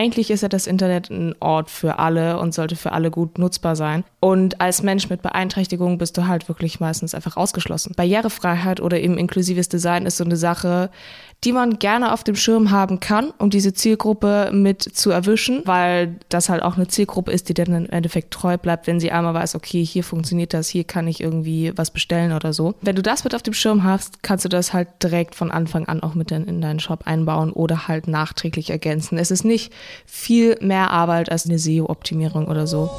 eigentlich ist ja das Internet ein Ort für alle und sollte für alle gut nutzbar sein. Und als Mensch mit Beeinträchtigung bist du halt wirklich meistens einfach ausgeschlossen. Barrierefreiheit oder eben inklusives Design ist so eine Sache, die man gerne auf dem Schirm haben kann, um diese Zielgruppe mit zu erwischen, weil das halt auch eine Zielgruppe ist, die dann im Endeffekt treu bleibt, wenn sie einmal weiß, okay, hier funktioniert das, hier kann ich irgendwie was bestellen oder so. Wenn du das mit auf dem Schirm hast, kannst du das halt direkt von Anfang an auch mit in deinen Shop einbauen oder halt nachträglich ergänzen. Es ist nicht viel mehr Arbeit als eine SEO-Optimierung oder so.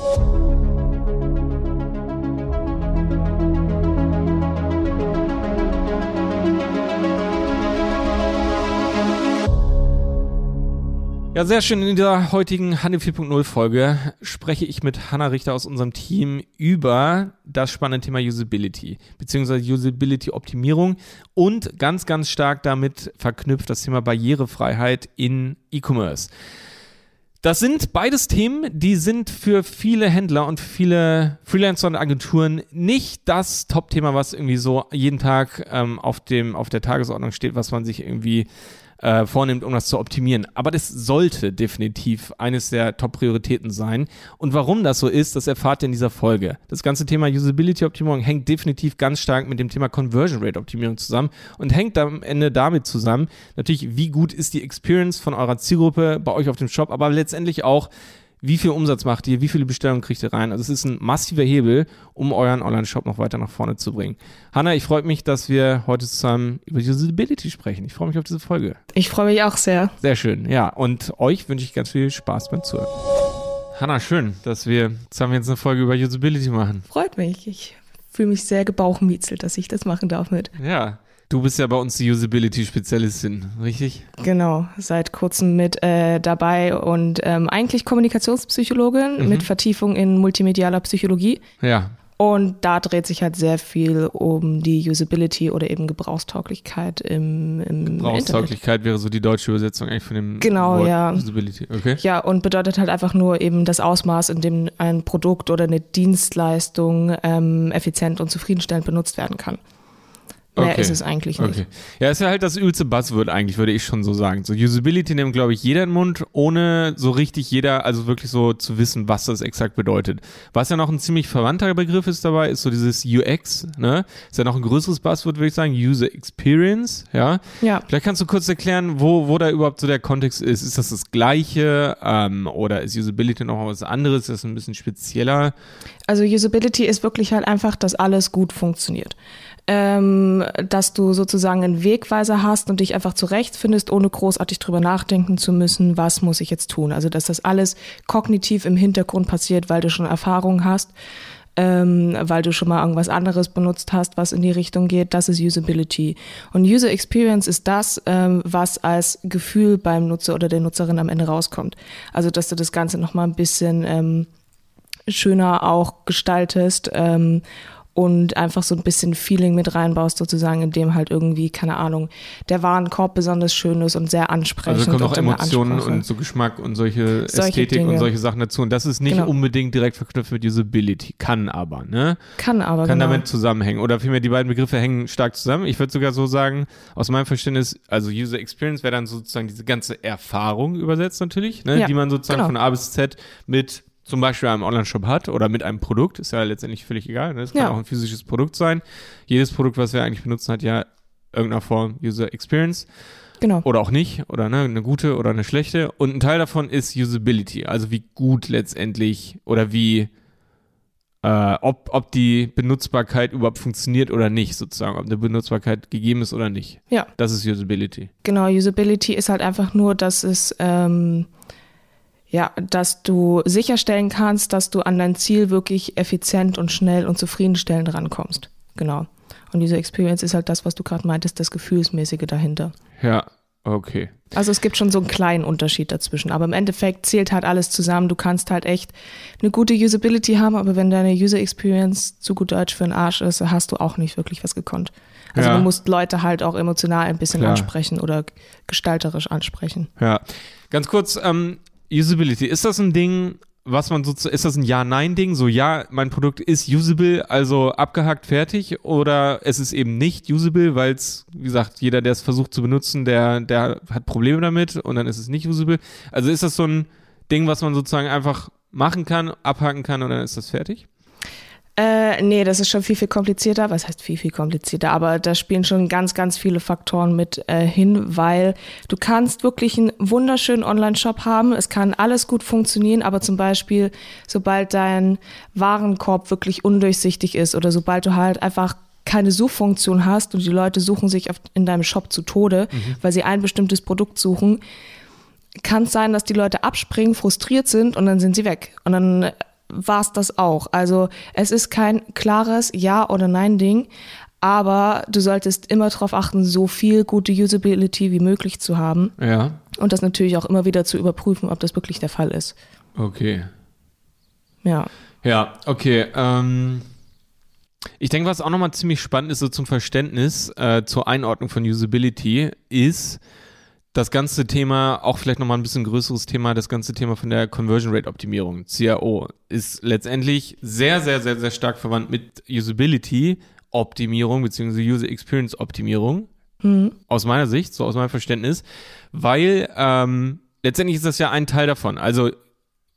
Ja, sehr schön. In dieser heutigen Hanne 4.0 Folge spreche ich mit Hanna Richter aus unserem Team über das spannende Thema Usability, beziehungsweise Usability-Optimierung und ganz, ganz stark damit verknüpft das Thema Barrierefreiheit in E-Commerce. Das sind beides Themen, die sind für viele Händler und viele Freelancer und Agenturen nicht das Top-Thema, was irgendwie so jeden Tag ähm, auf, dem, auf der Tagesordnung steht, was man sich irgendwie äh, vornimmt, um das zu optimieren. Aber das sollte definitiv eines der Top-Prioritäten sein. Und warum das so ist, das erfahrt ihr in dieser Folge. Das ganze Thema Usability-Optimierung hängt definitiv ganz stark mit dem Thema Conversion Rate-Optimierung zusammen und hängt am Ende damit zusammen, natürlich, wie gut ist die Experience von eurer Zielgruppe bei euch auf dem Shop, aber letztendlich auch, wie viel Umsatz macht ihr, wie viele Bestellungen kriegt ihr rein. Also es ist ein massiver Hebel, um euren Online-Shop noch weiter nach vorne zu bringen. Hanna, ich freue mich, dass wir heute zusammen über Usability sprechen. Ich freue mich auf diese Folge. Ich freue mich auch sehr. Sehr schön, ja. Und euch wünsche ich ganz viel Spaß beim Zuhören. Hanna, schön, dass wir zusammen jetzt eine Folge über Usability machen. Freut mich. Ich fühle mich sehr gebauchmiezelt, dass ich das machen darf mit. Ja. Du bist ja bei uns die Usability-Spezialistin, richtig? Genau, seit kurzem mit äh, dabei und ähm, eigentlich Kommunikationspsychologin mhm. mit Vertiefung in multimedialer Psychologie. Ja. Und da dreht sich halt sehr viel um die Usability oder eben Gebrauchstauglichkeit im, im Gebrauchstauglichkeit Internet. wäre so die deutsche Übersetzung eigentlich von dem genau, Wort ja. Usability. Okay. Ja, und bedeutet halt einfach nur eben das Ausmaß, in dem ein Produkt oder eine Dienstleistung ähm, effizient und zufriedenstellend benutzt werden kann. Mehr okay. ist es eigentlich nicht. Okay. Ja, ist ja halt das übelste Buzzword eigentlich, würde ich schon so sagen. So Usability nimmt, glaube ich, jeder in den Mund, ohne so richtig jeder, also wirklich so zu wissen, was das exakt bedeutet. Was ja noch ein ziemlich verwandter Begriff ist dabei, ist so dieses UX, ne? Ist ja noch ein größeres Buzzword, würde ich sagen, User Experience, ja? Ja. Vielleicht kannst du kurz erklären, wo, wo da überhaupt so der Kontext ist. Ist das das Gleiche, ähm, oder ist Usability noch was anderes? Ist das ein bisschen spezieller? Also Usability ist wirklich halt einfach, dass alles gut funktioniert ähm, dass du sozusagen einen Wegweiser hast und dich einfach zurechtfindest, ohne großartig drüber nachdenken zu müssen, was muss ich jetzt tun. Also dass das alles kognitiv im Hintergrund passiert, weil du schon Erfahrung hast, ähm, weil du schon mal irgendwas anderes benutzt hast, was in die Richtung geht. Das ist Usability. Und User Experience ist das, ähm, was als Gefühl beim Nutzer oder der Nutzerin am Ende rauskommt. Also dass du das Ganze nochmal ein bisschen ähm, schöner auch gestaltest ähm, und einfach so ein bisschen Feeling mit reinbaust, sozusagen, in dem halt irgendwie, keine Ahnung, der Warenkorb besonders schön ist und sehr ansprechend. Also kommen auch Emotionen und so Geschmack und solche, solche Ästhetik Dinge. und solche Sachen dazu. Und das ist nicht genau. unbedingt direkt verknüpft mit Usability. Kann aber, ne? Kann aber, Kann genau. damit zusammenhängen. Oder vielmehr die beiden Begriffe hängen stark zusammen. Ich würde sogar so sagen, aus meinem Verständnis, also User Experience wäre dann sozusagen diese ganze Erfahrung übersetzt natürlich, ne? Ja, die man sozusagen genau. von A bis Z mit zum Beispiel einem Online-Shop hat oder mit einem Produkt, ist ja letztendlich völlig egal. Ne? Das kann ja. auch ein physisches Produkt sein. Jedes Produkt, was wir eigentlich benutzen, hat ja irgendeiner Form User Experience. Genau. Oder auch nicht, oder ne, eine gute oder eine schlechte. Und ein Teil davon ist Usability, also wie gut letztendlich oder wie, äh, ob, ob die Benutzbarkeit überhaupt funktioniert oder nicht, sozusagen, ob eine Benutzbarkeit gegeben ist oder nicht. Ja. Das ist Usability. Genau, Usability ist halt einfach nur, dass es ähm, ja, dass du sicherstellen kannst, dass du an dein Ziel wirklich effizient und schnell und zufriedenstellend rankommst. Genau. Und diese Experience ist halt das, was du gerade meintest, das Gefühlsmäßige dahinter. Ja, okay. Also es gibt schon so einen kleinen Unterschied dazwischen, aber im Endeffekt zählt halt alles zusammen. Du kannst halt echt eine gute Usability haben, aber wenn deine User Experience zu gut Deutsch für einen Arsch ist, hast du auch nicht wirklich was gekonnt. Also ja. du musst Leute halt auch emotional ein bisschen Klar. ansprechen oder gestalterisch ansprechen. Ja. Ganz kurz, ähm, Usability, ist das ein Ding, was man so, ist das ein Ja-Nein-Ding? So, ja, mein Produkt ist usable, also abgehakt, fertig, oder es ist eben nicht usable, weil es, wie gesagt, jeder, der es versucht zu benutzen, der, der hat Probleme damit und dann ist es nicht usable. Also ist das so ein Ding, was man sozusagen einfach machen kann, abhaken kann und dann ist das fertig? Äh, nee, das ist schon viel, viel komplizierter. Was heißt viel, viel komplizierter? Aber da spielen schon ganz, ganz viele Faktoren mit äh, hin, weil du kannst wirklich einen wunderschönen Online-Shop haben. Es kann alles gut funktionieren, aber zum Beispiel, sobald dein Warenkorb wirklich undurchsichtig ist oder sobald du halt einfach keine Suchfunktion hast und die Leute suchen sich in deinem Shop zu Tode, mhm. weil sie ein bestimmtes Produkt suchen, kann es sein, dass die Leute abspringen, frustriert sind und dann sind sie weg. Und dann war es das auch. Also es ist kein klares Ja- oder Nein-Ding, aber du solltest immer darauf achten, so viel gute Usability wie möglich zu haben. Ja. Und das natürlich auch immer wieder zu überprüfen, ob das wirklich der Fall ist. Okay. Ja. Ja, okay. Ähm, ich denke, was auch nochmal ziemlich spannend ist, so zum Verständnis äh, zur Einordnung von Usability, ist, das ganze Thema, auch vielleicht nochmal ein bisschen größeres Thema, das ganze Thema von der Conversion Rate Optimierung, CRO, ist letztendlich sehr, sehr, sehr, sehr stark verwandt mit Usability Optimierung beziehungsweise User Experience Optimierung. Mhm. Aus meiner Sicht, so aus meinem Verständnis, weil ähm, letztendlich ist das ja ein Teil davon. Also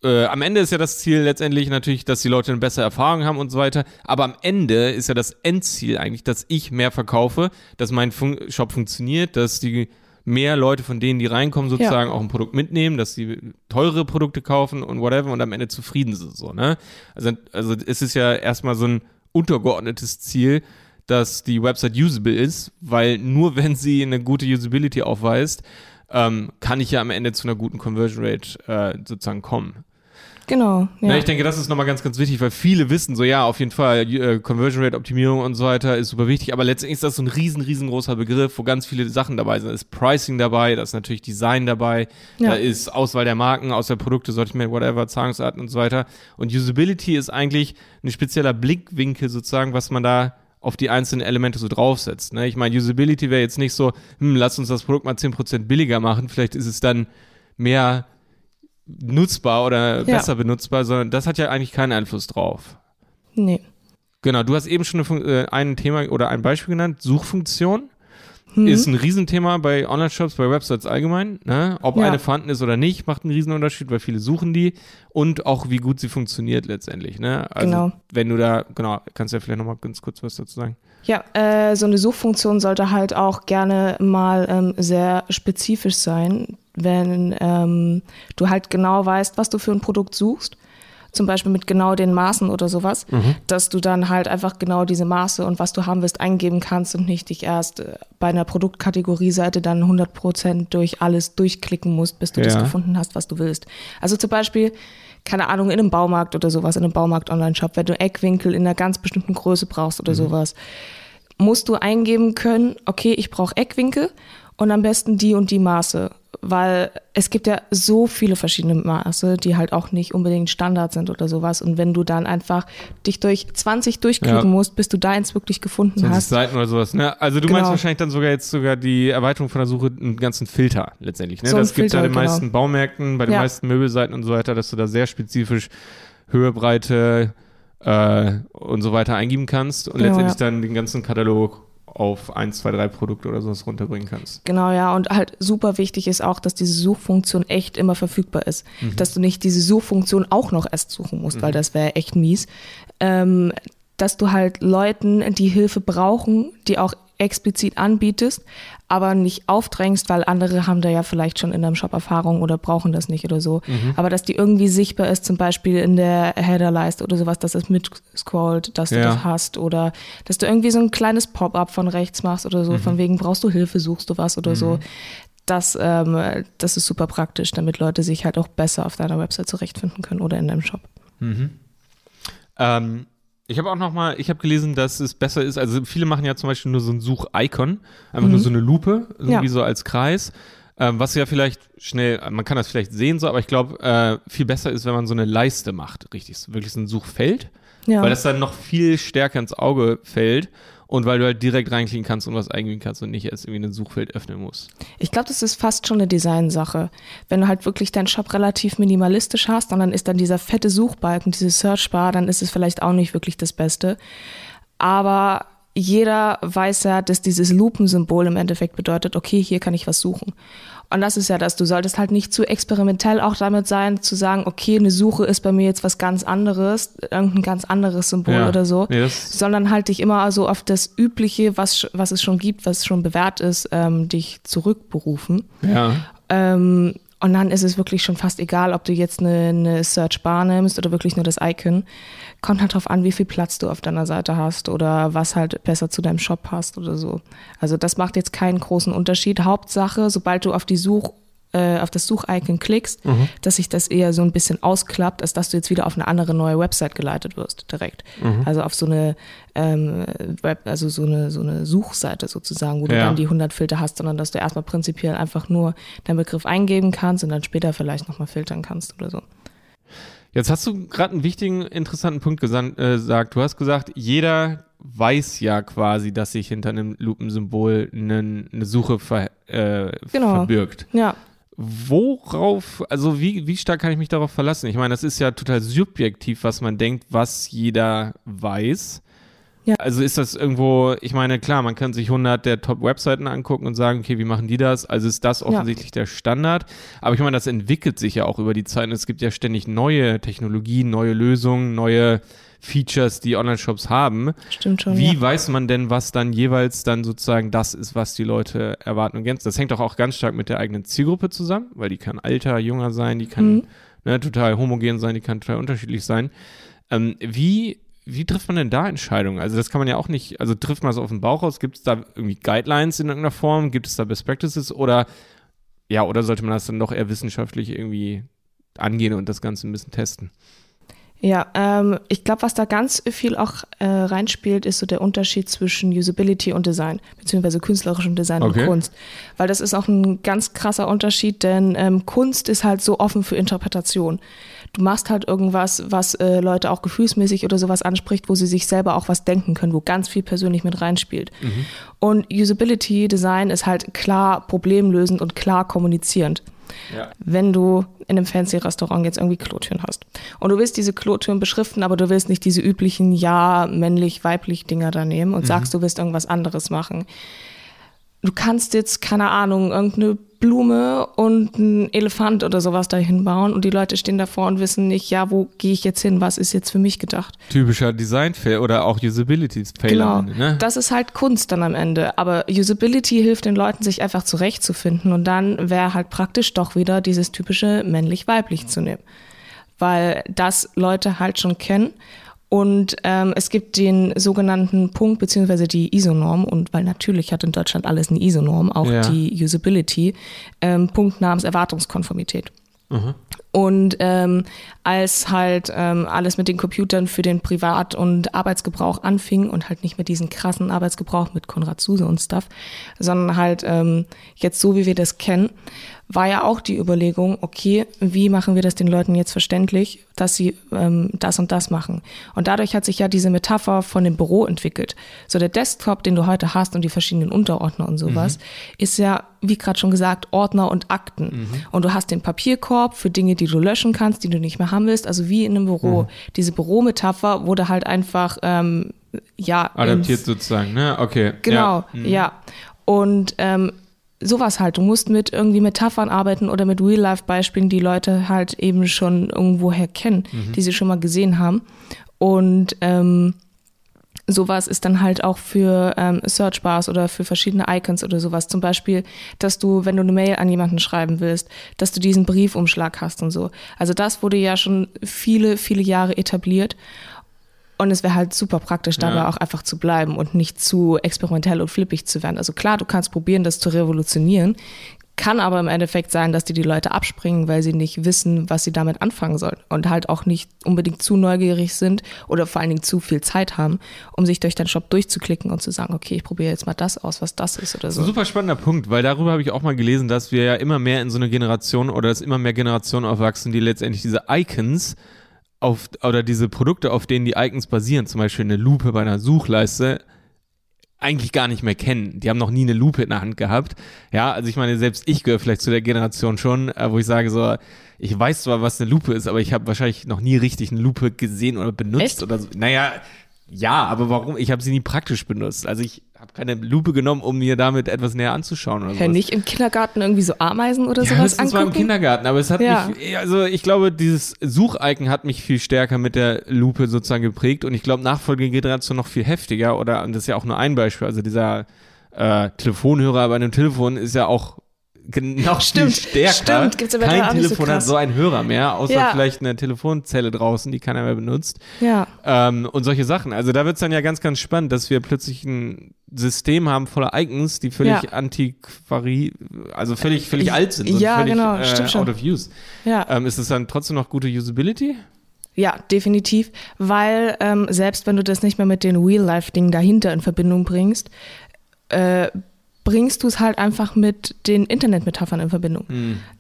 äh, am Ende ist ja das Ziel letztendlich natürlich, dass die Leute eine bessere Erfahrung haben und so weiter. Aber am Ende ist ja das Endziel eigentlich, dass ich mehr verkaufe, dass mein Fun Shop funktioniert, dass die mehr Leute von denen, die reinkommen, sozusagen ja. auch ein Produkt mitnehmen, dass sie teure Produkte kaufen und whatever und am Ende zufrieden sind, so, ne? Also, also es ist ja erstmal so ein untergeordnetes Ziel, dass die Website usable ist, weil nur wenn sie eine gute Usability aufweist, ähm, kann ich ja am Ende zu einer guten Conversion Rate äh, sozusagen kommen. Genau. Ja. ja. ich denke, das ist nochmal ganz, ganz wichtig, weil viele wissen so, ja, auf jeden Fall, äh, Conversion Rate Optimierung und so weiter ist super wichtig, aber letztendlich ist das so ein riesen, riesengroßer Begriff, wo ganz viele Sachen dabei sind. Da ist Pricing dabei, da ist natürlich Design dabei, ja. da ist Auswahl der Marken, Auswahl der Produkte, Sortiment, whatever, Zahlungsarten und so weiter. Und Usability ist eigentlich ein spezieller Blickwinkel sozusagen, was man da auf die einzelnen Elemente so draufsetzt. Ne? Ich meine, Usability wäre jetzt nicht so, hm, lass uns das Produkt mal 10% billiger machen, vielleicht ist es dann mehr nutzbar oder ja. besser benutzbar, sondern das hat ja eigentlich keinen Einfluss drauf. Nee. Genau, du hast eben schon eine, äh, ein Thema oder ein Beispiel genannt, Suchfunktion. Mhm. Ist ein Riesenthema bei Online-Shops, bei Websites allgemein. Ne? Ob ja. eine vorhanden ist oder nicht, macht einen Riesenunterschied, weil viele suchen die und auch wie gut sie funktioniert letztendlich. Ne? Also genau. wenn du da, genau, kannst du ja vielleicht nochmal ganz kurz was dazu sagen. Ja, äh, so eine Suchfunktion sollte halt auch gerne mal ähm, sehr spezifisch sein wenn ähm, du halt genau weißt, was du für ein Produkt suchst, zum Beispiel mit genau den Maßen oder sowas, mhm. dass du dann halt einfach genau diese Maße und was du haben willst eingeben kannst und nicht dich erst äh, bei einer Produktkategorieseite dann 100% durch alles durchklicken musst, bis du ja. das gefunden hast, was du willst. Also zum Beispiel, keine Ahnung, in einem Baumarkt oder sowas, in einem Baumarkt-Online-Shop, wenn du Eckwinkel in einer ganz bestimmten Größe brauchst oder mhm. sowas, musst du eingeben können, okay, ich brauche Eckwinkel und am besten die und die Maße weil es gibt ja so viele verschiedene Maße, die halt auch nicht unbedingt Standard sind oder sowas. Und wenn du dann einfach dich durch 20 durchklicken ja. musst, bis du deins wirklich gefunden 20 hast. Seiten oder sowas, ne? Also du genau. meinst wahrscheinlich dann sogar jetzt sogar die Erweiterung von der Suche einen ganzen Filter letztendlich, ne? So das gibt es ja den genau. meisten Baumärkten, bei den ja. meisten Möbelseiten und so weiter, dass du da sehr spezifisch Höhe, Breite äh, und so weiter eingeben kannst und genau, letztendlich ja. dann den ganzen Katalog auf ein, zwei, drei Produkte oder sowas runterbringen kannst. Genau, ja. Und halt super wichtig ist auch, dass diese Suchfunktion echt immer verfügbar ist. Mhm. Dass du nicht diese Suchfunktion auch noch erst suchen musst, mhm. weil das wäre echt mies. Ähm, dass du halt Leuten, die Hilfe brauchen, die auch explizit anbietest, aber nicht aufdrängst, weil andere haben da ja vielleicht schon in deinem Shop Erfahrung oder brauchen das nicht oder so. Mhm. Aber dass die irgendwie sichtbar ist, zum Beispiel in der Headerleiste oder sowas, dass es mitscrollt, dass du ja. das hast oder dass du irgendwie so ein kleines Pop-up von rechts machst oder so, mhm. von wegen brauchst du Hilfe, suchst du was oder mhm. so. Das, ähm, das ist super praktisch, damit Leute sich halt auch besser auf deiner Website zurechtfinden können oder in deinem Shop. Mhm. Ähm, ich habe auch noch mal, ich habe gelesen, dass es besser ist, also viele machen ja zum Beispiel nur so ein Such-Icon, einfach mhm. nur so eine Lupe, irgendwie ja. so als Kreis, ähm, was ja vielleicht schnell, man kann das vielleicht sehen so, aber ich glaube, äh, viel besser ist, wenn man so eine Leiste macht, richtig, wirklich so ein Suchfeld. Ja. Weil das dann noch viel stärker ins Auge fällt und weil du halt direkt reinklicken kannst und was eingeben kannst und nicht erst irgendwie ein Suchfeld öffnen musst. Ich glaube, das ist fast schon eine Designsache. Wenn du halt wirklich deinen Shop relativ minimalistisch hast und dann ist dann dieser fette Suchbalken, diese Searchbar, dann ist es vielleicht auch nicht wirklich das Beste. Aber jeder weiß ja, dass dieses Lupensymbol im Endeffekt bedeutet, okay, hier kann ich was suchen. Und das ist ja das, du solltest halt nicht zu experimentell auch damit sein, zu sagen, okay, eine Suche ist bei mir jetzt was ganz anderes, irgendein ganz anderes Symbol ja. oder so, nee, sondern halt dich immer so auf das Übliche, was, was es schon gibt, was schon bewährt ist, ähm, dich zurückberufen. Ja. Ähm, und dann ist es wirklich schon fast egal, ob du jetzt eine, eine Search Bar nimmst oder wirklich nur das Icon. Kommt halt drauf an, wie viel Platz du auf deiner Seite hast oder was halt besser zu deinem Shop passt oder so. Also das macht jetzt keinen großen Unterschied. Hauptsache, sobald du auf die Such äh, auf das Suchicon klickst, mhm. dass sich das eher so ein bisschen ausklappt, als dass du jetzt wieder auf eine andere neue Website geleitet wirst, direkt. Mhm. Also auf so eine ähm, Web, also so eine, so eine Suchseite sozusagen, wo du ja. dann die 100 Filter hast, sondern dass du erstmal prinzipiell einfach nur deinen Begriff eingeben kannst und dann später vielleicht nochmal filtern kannst oder so. Jetzt hast du gerade einen wichtigen, interessanten Punkt gesagt. Äh, du hast gesagt, jeder weiß ja quasi, dass sich hinter einem Lupensymbol eine, eine Suche ver, äh, genau. verbirgt. Ja. Worauf, also wie, wie stark kann ich mich darauf verlassen? Ich meine, das ist ja total subjektiv, was man denkt, was jeder weiß. Ja. Also ist das irgendwo, ich meine, klar, man kann sich 100 der Top-Webseiten angucken und sagen, okay, wie machen die das? Also ist das offensichtlich ja. der Standard. Aber ich meine, das entwickelt sich ja auch über die Zeit. Und es gibt ja ständig neue Technologien, neue Lösungen, neue Features, die Online-Shops haben. Stimmt schon. Wie ja. weiß man denn, was dann jeweils dann sozusagen das ist, was die Leute erwarten und gänzen? Das hängt doch auch ganz stark mit der eigenen Zielgruppe zusammen, weil die kann alter, junger sein, die kann mhm. ne, total homogen sein, die kann total unterschiedlich sein. Ähm, wie wie trifft man denn da Entscheidungen? Also das kann man ja auch nicht, also trifft man es auf den Bauch aus? Gibt es da irgendwie Guidelines in irgendeiner Form? Gibt es da Best Practices oder ja, oder sollte man das dann doch eher wissenschaftlich irgendwie angehen und das Ganze ein bisschen testen? Ja, ähm, ich glaube, was da ganz viel auch äh, reinspielt, ist so der Unterschied zwischen Usability und Design, beziehungsweise künstlerischem Design okay. und Kunst. Weil das ist auch ein ganz krasser Unterschied, denn ähm, Kunst ist halt so offen für Interpretation. Du machst halt irgendwas, was äh, Leute auch gefühlsmäßig oder sowas anspricht, wo sie sich selber auch was denken können, wo ganz viel persönlich mit reinspielt. Mhm. Und Usability Design ist halt klar problemlösend und klar kommunizierend. Ja. Wenn du in einem fancy Restaurant jetzt irgendwie Klotüren hast und du willst diese Klotüren beschriften, aber du willst nicht diese üblichen ja männlich weiblich Dinger da nehmen und mhm. sagst, du willst irgendwas anderes machen. Du kannst jetzt keine Ahnung irgendeine Blume und ein Elefant oder sowas dahin bauen und die Leute stehen davor und wissen nicht, ja, wo gehe ich jetzt hin, was ist jetzt für mich gedacht. Typischer Design-Fail oder auch Usability-Fail. Genau, ne? das ist halt Kunst dann am Ende, aber Usability hilft den Leuten, sich einfach zurechtzufinden und dann wäre halt praktisch doch wieder dieses typische männlich-weiblich zu nehmen, weil das Leute halt schon kennen und ähm, es gibt den sogenannten Punkt beziehungsweise die ISO-Norm und weil natürlich hat in Deutschland alles eine ISO-Norm, auch ja. die Usability, ähm, Punkt namens Erwartungskonformität. Mhm. Und ähm, als halt ähm, alles mit den Computern für den Privat- und Arbeitsgebrauch anfing und halt nicht mehr diesen krassen Arbeitsgebrauch mit Konrad Suse und Stuff, sondern halt ähm, jetzt so, wie wir das kennen, war ja auch die Überlegung, okay, wie machen wir das den Leuten jetzt verständlich, dass sie ähm, das und das machen. Und dadurch hat sich ja diese Metapher von dem Büro entwickelt. So der Desktop, den du heute hast und die verschiedenen Unterordner und sowas, mhm. ist ja, wie gerade schon gesagt, Ordner und Akten. Mhm. Und du hast den Papierkorb für Dinge, die du löschen kannst, die du nicht mehr haben willst, also wie in einem Büro. Mhm. Diese Bürometapher wurde halt einfach, ähm, ja. Adaptiert sozusagen, ne? Okay. Genau, ja. Mhm. ja. Und ähm, sowas halt. Du musst mit irgendwie Metaphern arbeiten oder mit Real-Life-Beispielen, die Leute halt eben schon irgendwoher kennen, mhm. die sie schon mal gesehen haben. Und ähm, sowas ist dann halt auch für ähm, Searchbars oder für verschiedene Icons oder sowas. Zum Beispiel, dass du, wenn du eine Mail an jemanden schreiben willst, dass du diesen Briefumschlag hast und so. Also das wurde ja schon viele, viele Jahre etabliert. Und es wäre halt super praktisch, dabei ja. auch einfach zu bleiben und nicht zu experimentell und flippig zu werden. Also klar, du kannst probieren, das zu revolutionieren, kann aber im Endeffekt sein, dass dir die Leute abspringen, weil sie nicht wissen, was sie damit anfangen sollen und halt auch nicht unbedingt zu neugierig sind oder vor allen Dingen zu viel Zeit haben, um sich durch deinen Shop durchzuklicken und zu sagen, okay, ich probiere jetzt mal das aus, was das ist oder so. Ein super spannender Punkt, weil darüber habe ich auch mal gelesen, dass wir ja immer mehr in so eine Generation oder dass immer mehr Generationen aufwachsen, die letztendlich diese Icons auf, oder diese Produkte, auf denen die Icons basieren, zum Beispiel eine Lupe bei einer Suchleiste, eigentlich gar nicht mehr kennen. Die haben noch nie eine Lupe in der Hand gehabt. Ja, also ich meine, selbst ich gehöre vielleicht zu der Generation schon, äh, wo ich sage so, ich weiß zwar, was eine Lupe ist, aber ich habe wahrscheinlich noch nie richtig eine Lupe gesehen oder benutzt Echt? oder so. Naja, ja, aber warum? Ich habe sie nie praktisch benutzt. Also ich habe keine Lupe genommen, um mir damit etwas näher anzuschauen oder Ja, nicht im Kindergarten irgendwie so Ameisen oder Ja, sowas das war im angucken? Kindergarten, aber es hat Ja. mich, also ich glaube, dieses Suchicon hat mich viel stärker mit der Lupe sozusagen geprägt und ich glaube, nachfolgende Generation noch viel heftiger oder, und das ist ja auch nur ein Beispiel, also dieser äh, Telefonhörer bei einem Telefon ist ja auch noch Stimmt, viel stärker. stimmt, Kein nicht so Telefon hat so einen Hörer mehr, außer Ja. vielleicht eine Telefonzelle draußen, die keiner mehr benutzt. Ja, Ähm, und solche Sachen. Also da wird's dann ja ganz, ganz spannend, dass wir plötzlich ein System haben voller Icons, die völlig Ja. antiquari, also völlig, völlig alt sind und Ja, völlig genau, äh, stimmt schon. out of use. ja. Ähm, ist es dann trotzdem noch gute Usability? Ja, definitiv, weil ähm, selbst wenn du das nicht mehr mit den Real-Life-Dingen dahinter in Verbindung bringst, äh, bringst du es halt einfach mit den Internetmetaphern in Verbindung.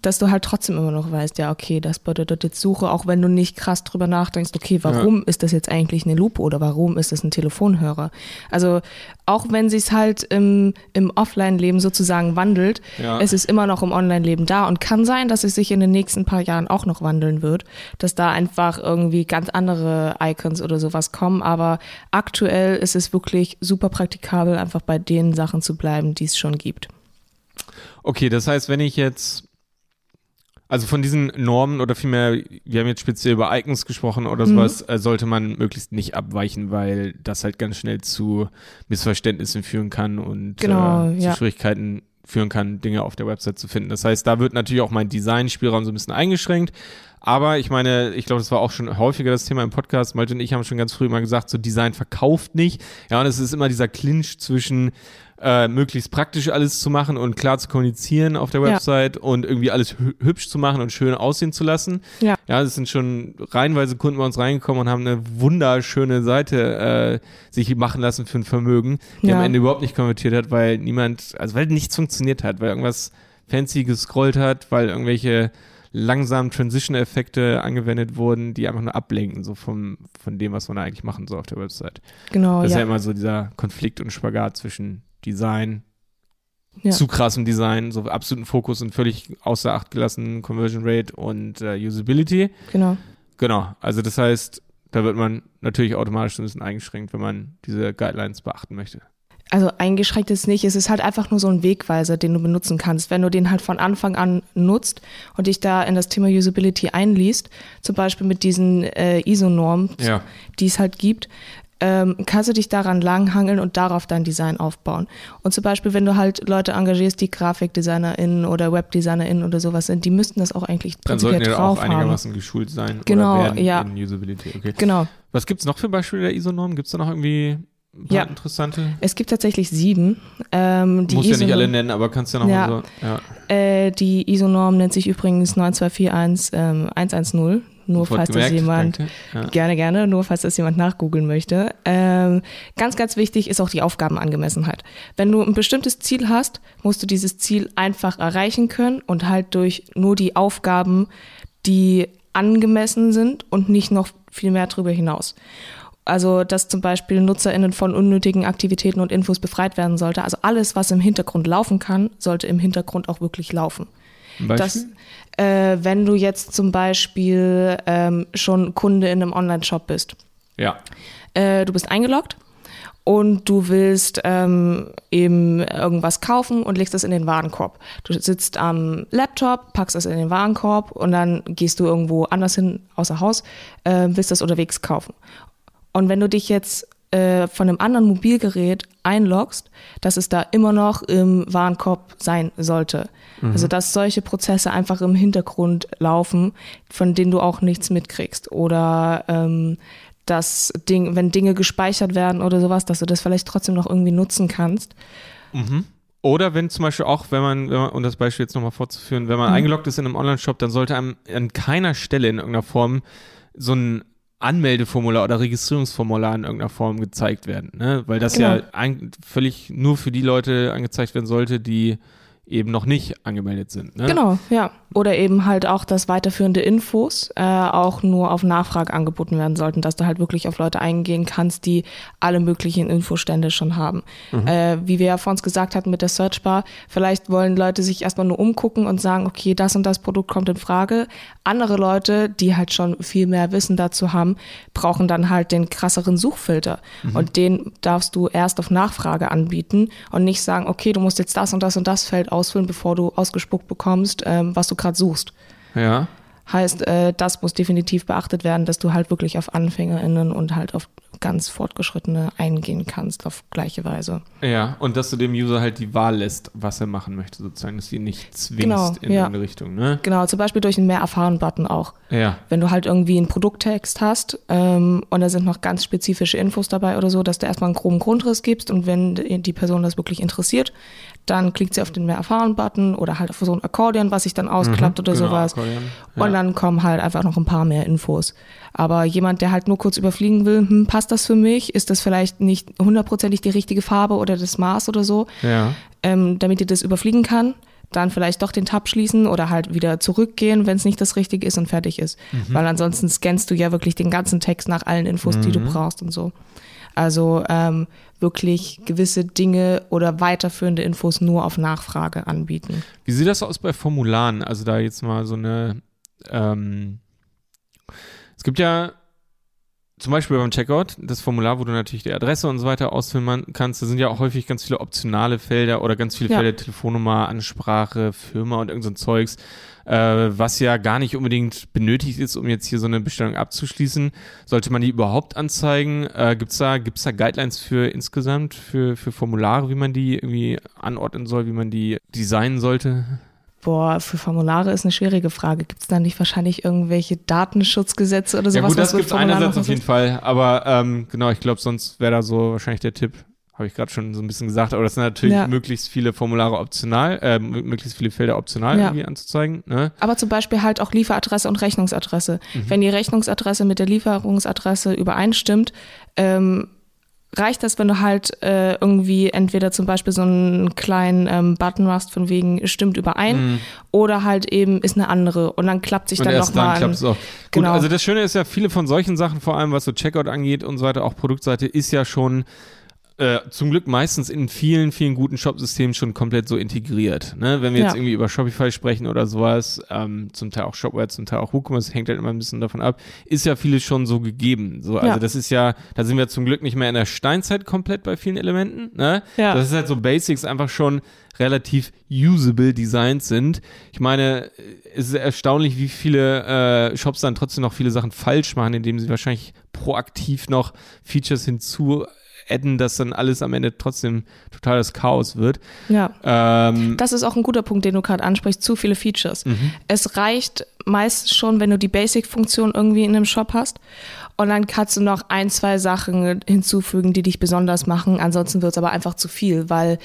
Dass du halt trotzdem immer noch weißt, ja, okay, das bedeutet jetzt Suche, auch wenn du nicht krass drüber nachdenkst, okay, warum ist das jetzt eigentlich eine Lupe oder warum ist das ein Telefonhörer? Also auch wenn sich's halt im, im Offline-Leben sozusagen wandelt, Ja. es ist immer noch im Online-Leben da und kann sein, dass es sich in den nächsten paar Jahren auch noch wandeln wird, dass da einfach irgendwie ganz andere Icons oder sowas kommen, aber aktuell ist es wirklich super praktikabel, einfach bei den Sachen zu bleiben, die es schon gibt. Okay, das heißt, wenn ich jetzt, also von diesen Normen oder vielmehr, wir haben jetzt speziell über Icons gesprochen oder Mhm. sowas, äh, sollte man möglichst nicht abweichen, weil das halt ganz schnell zu Missverständnissen führen kann und Genau, äh, zu ja. Schwierigkeiten führen kann, Dinge auf der Website zu finden. Das heißt, da wird natürlich auch mein Design-Spielraum so ein bisschen eingeschränkt. Aber ich meine, ich glaube, das war auch schon häufiger das Thema im Podcast. Malte und ich haben schon ganz früh mal gesagt, so Design verkauft nicht. Ja, und es ist immer dieser Clinch zwischen äh, möglichst praktisch alles zu machen und klar zu kommunizieren auf der Ja. Website und irgendwie alles hü hübsch zu machen und schön aussehen zu lassen. Ja. Ja, es sind schon reihenweise Kunden bei uns reingekommen und haben eine wunderschöne Seite äh, sich machen lassen für ein Vermögen, die Ja. am Ende überhaupt nicht konvertiert hat, weil niemand, also weil nichts funktioniert hat, weil irgendwas fancy gescrollt hat, weil irgendwelche langsamen Transition-Effekte angewendet wurden, die einfach nur ablenken, so vom, von dem, was man eigentlich machen soll auf der Website. Genau, Das ist ja ja. immer so dieser Konflikt und Spagat zwischen Design, Ja. zu krassem Design, so absoluten Fokus und völlig außer Acht gelassenen Conversion Rate und äh, Usability. Genau. Genau, also das heißt, da wird man natürlich automatisch ein bisschen eingeschränkt, wenn man diese Guidelines beachten möchte. Also eingeschränkt ist nicht, es ist halt einfach nur so ein Wegweiser, den du benutzen kannst. Wenn du den halt von Anfang an nutzt und dich da in das Thema Usability einliest, zum Beispiel mit diesen äh, ISO-Normen, Ja. die es halt gibt, ähm, kannst du dich daran langhangeln und darauf dein Design aufbauen. Und zum Beispiel, wenn du halt Leute engagierst, die GrafikdesignerInnen oder WebdesignerInnen oder sowas sind, die müssten das auch eigentlich Dann prinzipiell sollten drauf auch haben. einigermaßen geschult sein Genau, oder werden ja. in Usability. Okay. Genau. Was gibt's noch für Beispiele der ISO-Norm? Gibt's da noch irgendwie Ja. interessante? Es gibt tatsächlich sieben. Ähm, die Muss ja nicht alle nennen, aber kannst ja noch Ja. so. Ja. Äh, die ISO-Norm nennt sich übrigens 9241 ähm, 110. Nur Sofort falls das gemerkt, jemand, danke. Ja. gerne, gerne, nur falls das jemand nachgoogeln möchte. Ähm, ganz, ganz wichtig ist auch die Aufgabenangemessenheit. Wenn du ein bestimmtes Ziel hast, musst du dieses Ziel einfach erreichen können und halt durch nur die Aufgaben, die angemessen sind und nicht noch viel mehr darüber hinaus. Also, dass zum Beispiel NutzerInnen von unnötigen Aktivitäten und Infos befreit werden sollte. Also alles, was im Hintergrund laufen kann, sollte im Hintergrund auch wirklich laufen. Ein Beispiel? Das, äh, wenn du jetzt zum Beispiel ähm, schon Kunde in einem Online-Shop bist. ja. Äh, du bist eingeloggt und du willst ähm, eben irgendwas kaufen und legst das in den Warenkorb. Du sitzt am Laptop, packst das in den Warenkorb und dann gehst du irgendwo anders hin, außer Haus, äh, willst das unterwegs kaufen. Und wenn du dich jetzt äh, von einem anderen Mobilgerät einloggst, dass es da immer noch im Warenkorb sein sollte. Also dass solche Prozesse einfach im Hintergrund laufen, von denen du auch nichts mitkriegst. Oder ähm, dass Ding, wenn Dinge gespeichert werden oder sowas, dass du das vielleicht trotzdem noch irgendwie nutzen kannst. Oder wenn zum Beispiel auch, wenn man, wenn man um das Beispiel jetzt nochmal fortzuführen, wenn man Mhm. eingeloggt ist in einem Online-Shop, dann sollte einem an keiner Stelle in irgendeiner Form so ein Anmeldeformular oder Registrierungsformular in irgendeiner Form gezeigt werden, ne? Weil das ja Genau. ein, völlig nur für die Leute angezeigt werden sollte, die eben noch nicht angemeldet sind. Ne? Genau, ja. Oder eben halt auch, dass weiterführende Infos äh, auch nur auf Nachfrage angeboten werden sollten, dass du halt wirklich auf Leute eingehen kannst, die alle möglichen Infostände schon haben. Mhm. Äh, wie wir ja vor uns gesagt hatten mit der Searchbar, vielleicht wollen Leute sich erstmal nur umgucken und sagen, okay, das und das Produkt kommt in Frage. Andere Leute, die halt schon viel mehr Wissen dazu haben, brauchen dann halt den krasseren Suchfilter. Mhm. Und den darfst du erst auf Nachfrage anbieten und nicht sagen, okay, du musst jetzt das und das und das Feld ausfüllen, bevor du ausgespuckt bekommst, ähm, was du gerade suchst. Ja. Heißt, äh, das muss definitiv beachtet werden, dass du halt wirklich auf AnfängerInnen und halt auf ganz Fortgeschrittene eingehen kannst auf gleiche Weise. Ja, und dass du dem User halt die Wahl lässt, was er machen möchte, sozusagen, dass du ihn nicht zwingst genau, in ja. eine Richtung, ne? Genau, zum Beispiel durch einen Mehr erfahren-Button auch. Ja. Wenn du halt irgendwie einen Produkttext hast ähm, und da sind noch ganz spezifische Infos dabei oder so, dass du erstmal einen groben Grundriss gibst und wenn die Person das wirklich interessiert, dann klickt sie auf den Mehr erfahren-Button oder halt auf so ein Akkordeon, was sich dann ausklappt mhm, oder genau, sowas. Ja. Und dann kommen halt einfach noch ein paar mehr Infos. Aber jemand, der halt nur kurz überfliegen will, hm, passt das für mich? Ist das vielleicht nicht hundertprozentig die richtige Farbe oder das Maß oder so? Ja. Ähm, damit ihr das überfliegen kann dann vielleicht doch den Tab schließen oder halt wieder zurückgehen, wenn es nicht das Richtige ist und fertig ist. Mhm. Weil ansonsten scannst du ja wirklich den ganzen Text nach allen Infos, mhm. die du mhm. brauchst und so. Also ähm, wirklich gewisse Dinge oder weiterführende Infos nur auf Nachfrage anbieten. Wie sieht das aus bei Formularen? Also da jetzt mal so eine ähm, es gibt ja zum Beispiel beim Checkout, das Formular, wo du natürlich die Adresse und so weiter ausfüllen kannst, da sind ja auch häufig ganz viele optionale Felder oder ganz viele ja. Felder, Telefonnummer, Ansprache, Firma und irgend so ein Zeugs, äh, was ja gar nicht unbedingt benötigt ist, um jetzt hier so eine Bestellung abzuschließen. Sollte man die überhaupt anzeigen? Äh, gibt's da, gibt's da Guidelines für insgesamt, für, für Formulare, wie man die irgendwie anordnen soll, wie man die designen sollte? Boah, für Formulare ist eine schwierige Frage. Gibt es da nicht wahrscheinlich irgendwelche Datenschutzgesetze oder sowas? Ja gut, das gibt es einerseits auf jeden Fall, aber ähm, genau, ich glaube, sonst wäre da so wahrscheinlich der Tipp, habe ich gerade schon so ein bisschen gesagt, aber das sind natürlich ja. möglichst viele Formulare optional, äh, möglichst viele Felder optional ja. irgendwie anzuzeigen. Ne? Aber zum Beispiel halt auch Lieferadresse und Rechnungsadresse. Mhm. Wenn die Rechnungsadresse mit der Lieferungsadresse übereinstimmt, ähm, reicht das, wenn du halt äh, irgendwie entweder zum Beispiel so einen kleinen ähm, Button machst, von wegen stimmt überein, mm. oder halt eben ist eine andere und dann klappt sich und dann nochmal. Dann Genau. Gut, also das Schöne ist ja, viele von solchen Sachen, vor allem was so Checkout angeht und so weiter, auch Produktseite, ist ja schon äh, zum Glück meistens in vielen, vielen guten Shop-Systemen schon komplett so integriert. Ne? Wenn wir jetzt ja. irgendwie über Shopify sprechen oder sowas, ähm, zum Teil auch Shopware, zum Teil auch WooCommerce, hängt halt immer ein bisschen davon ab, ist ja vieles schon so gegeben. So, also ja. das ist ja, da sind wir zum Glück nicht mehr in der Steinzeit komplett bei vielen Elementen. Ne? Ja. Das ist halt so Basics einfach schon relativ usable designt sind. Ich meine, es ist erstaunlich, wie viele äh, Shops dann trotzdem noch viele Sachen falsch machen, indem sie wahrscheinlich proaktiv noch Features hinzu adden, dass dann alles am Ende trotzdem totales Chaos wird. Ja. Ähm, das ist auch ein guter Punkt, den du gerade ansprichst, zu viele Features. Mhm. Es reicht meist schon, wenn du die Basic-Funktion irgendwie in einem Shop hast. Und dann kannst du noch ein, zwei Sachen hinzufügen, die dich besonders machen. Ansonsten wird es aber einfach zu viel, weil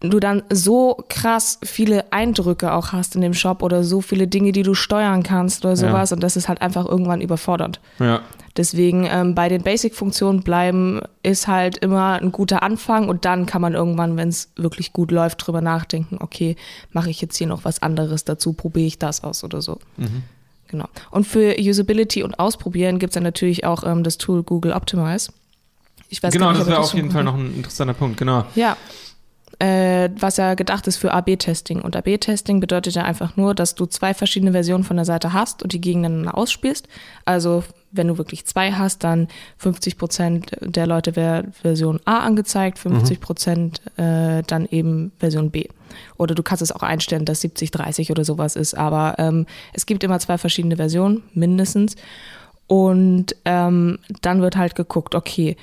du dann so krass viele Eindrücke auch hast in dem Shop oder so viele Dinge, die du steuern kannst oder sowas ja. und das ist halt einfach irgendwann überfordert. Ja. Deswegen ähm, bei den Basic-Funktionen bleiben ist halt immer ein guter Anfang und dann kann man irgendwann, wenn es wirklich gut läuft, drüber nachdenken, okay, mache ich jetzt hier noch was anderes dazu, probiere ich das aus oder so. Mhm. Genau. Und für Usability und Ausprobieren gibt es dann natürlich auch ähm, das Tool Google Optimize. Ich weiß genau, nicht, das wäre auf jeden Fall noch ein interessanter Punkt, genau. Ja, äh, was ja gedacht ist für AB-Testing. Und AB-Testing bedeutet ja einfach nur, dass du zwei verschiedene Versionen von der Seite hast und die gegeneinander ausspielst. Also wenn du wirklich zwei hast, dann 50 Prozent der Leute wäre Version A angezeigt, 50 Prozent mhm. äh, dann eben Version B. Oder du kannst es auch einstellen, dass 70, 30 oder sowas ist. Aber ähm, es gibt immer zwei verschiedene Versionen, mindestens. Und ähm, dann wird halt geguckt, okay,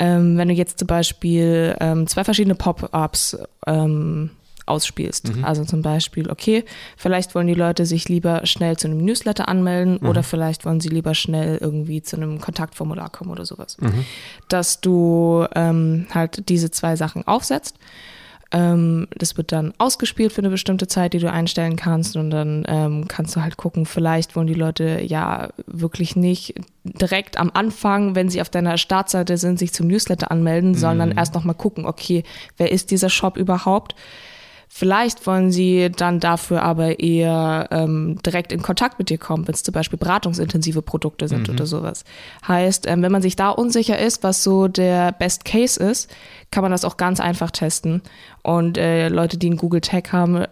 ähm, wenn du jetzt zum Beispiel ähm, zwei verschiedene Pop-ups ähm, ausspielst. Mhm. Also zum Beispiel, okay, vielleicht wollen die Leute sich lieber schnell zu einem Newsletter anmelden mhm. oder vielleicht wollen sie lieber schnell irgendwie zu einem Kontaktformular kommen oder sowas. Mhm. Dass du ähm, halt diese zwei Sachen aufsetzt ähm, das wird dann ausgespielt für eine bestimmte Zeit, die du einstellen kannst. Und dann ähm, kannst du halt gucken, vielleicht wollen die Leute ja wirklich nicht direkt am Anfang, wenn sie auf deiner Startseite sind, sich zum Newsletter anmelden, sondern mhm. erst nochmal gucken, okay, wer ist dieser Shop überhaupt? Vielleicht wollen sie dann dafür aber eher ähm, direkt in Kontakt mit dir kommen, wenn es zum Beispiel beratungsintensive Produkte sind Mhm. oder sowas. Heißt, ähm, wenn man sich da unsicher ist, was so der Best Case ist, kann man das auch ganz einfach testen. Und äh, Leute, die einen Google Tag haben,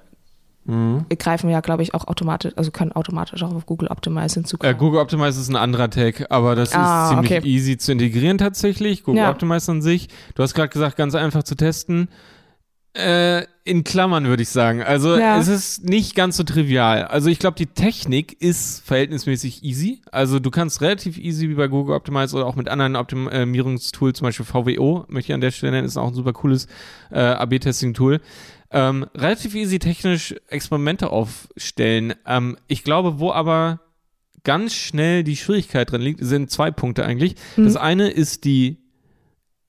Mhm. greifen ja, glaube ich, auch automatisch, also können automatisch auch auf Google Optimize Äh, hinzukommen. Google Optimize ist ein anderer Tag, aber das Ah, ist ziemlich okay. easy zu integrieren tatsächlich. Google Ja. Optimize an sich. Du hast gerade gesagt, ganz einfach zu testen. Äh, in Klammern würde ich sagen. Also Ja. es ist nicht ganz so trivial. Also ich glaube, die Technik ist verhältnismäßig easy. Also du kannst relativ easy wie bei Google Optimize oder auch mit anderen Optimierungstools, zum Beispiel VWO, möchte ich an der Stelle nennen, ist auch ein super cooles äh, AB-Testing-Tool. Ähm, relativ easy technisch Experimente aufstellen. Ähm, ich glaube, wo aber ganz schnell die Schwierigkeit drin liegt, sind zwei Punkte eigentlich. Mhm. Das eine ist die,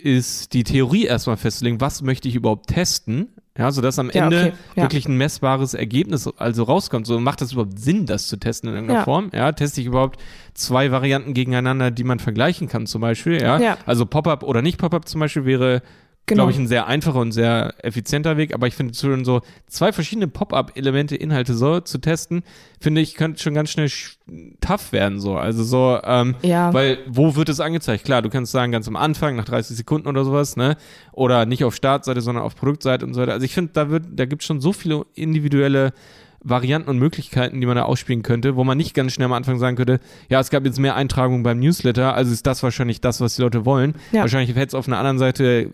ist die Theorie erstmal festzulegen, was möchte ich überhaupt testen. Ja, sodass am Ja, Ende okay, ja. wirklich ein messbares Ergebnis also rauskommt. So macht das überhaupt Sinn, das zu testen in irgendeiner Ja. Form? Ja, teste ich überhaupt zwei Varianten gegeneinander, die man vergleichen kann, zum Beispiel. Ja, Ja. also Pop-up oder nicht Pop-up zum Beispiel wäre Genau. glaube ich, ein sehr einfacher und sehr effizienter Weg. Aber ich finde schon so zwei verschiedene Pop-up-Elemente, Inhalte so zu testen, finde ich, könnte schon ganz schnell sch- tough werden so. Also so, ähm, Ja. weil wo wird es angezeigt? Klar, du kannst sagen, ganz am Anfang, nach 30 Sekunden oder sowas, ne? Oder nicht auf Startseite, sondern auf Produktseite und so weiter. Also ich finde, da wird, da gibt es schon so viele individuelle Varianten und Möglichkeiten, die man da ausspielen könnte, wo man nicht ganz schnell am Anfang sagen könnte, ja, es gab jetzt mehr Eintragungen beim Newsletter, also ist das wahrscheinlich das, was die Leute wollen. Ja. Wahrscheinlich hätte es auf einer anderen Seite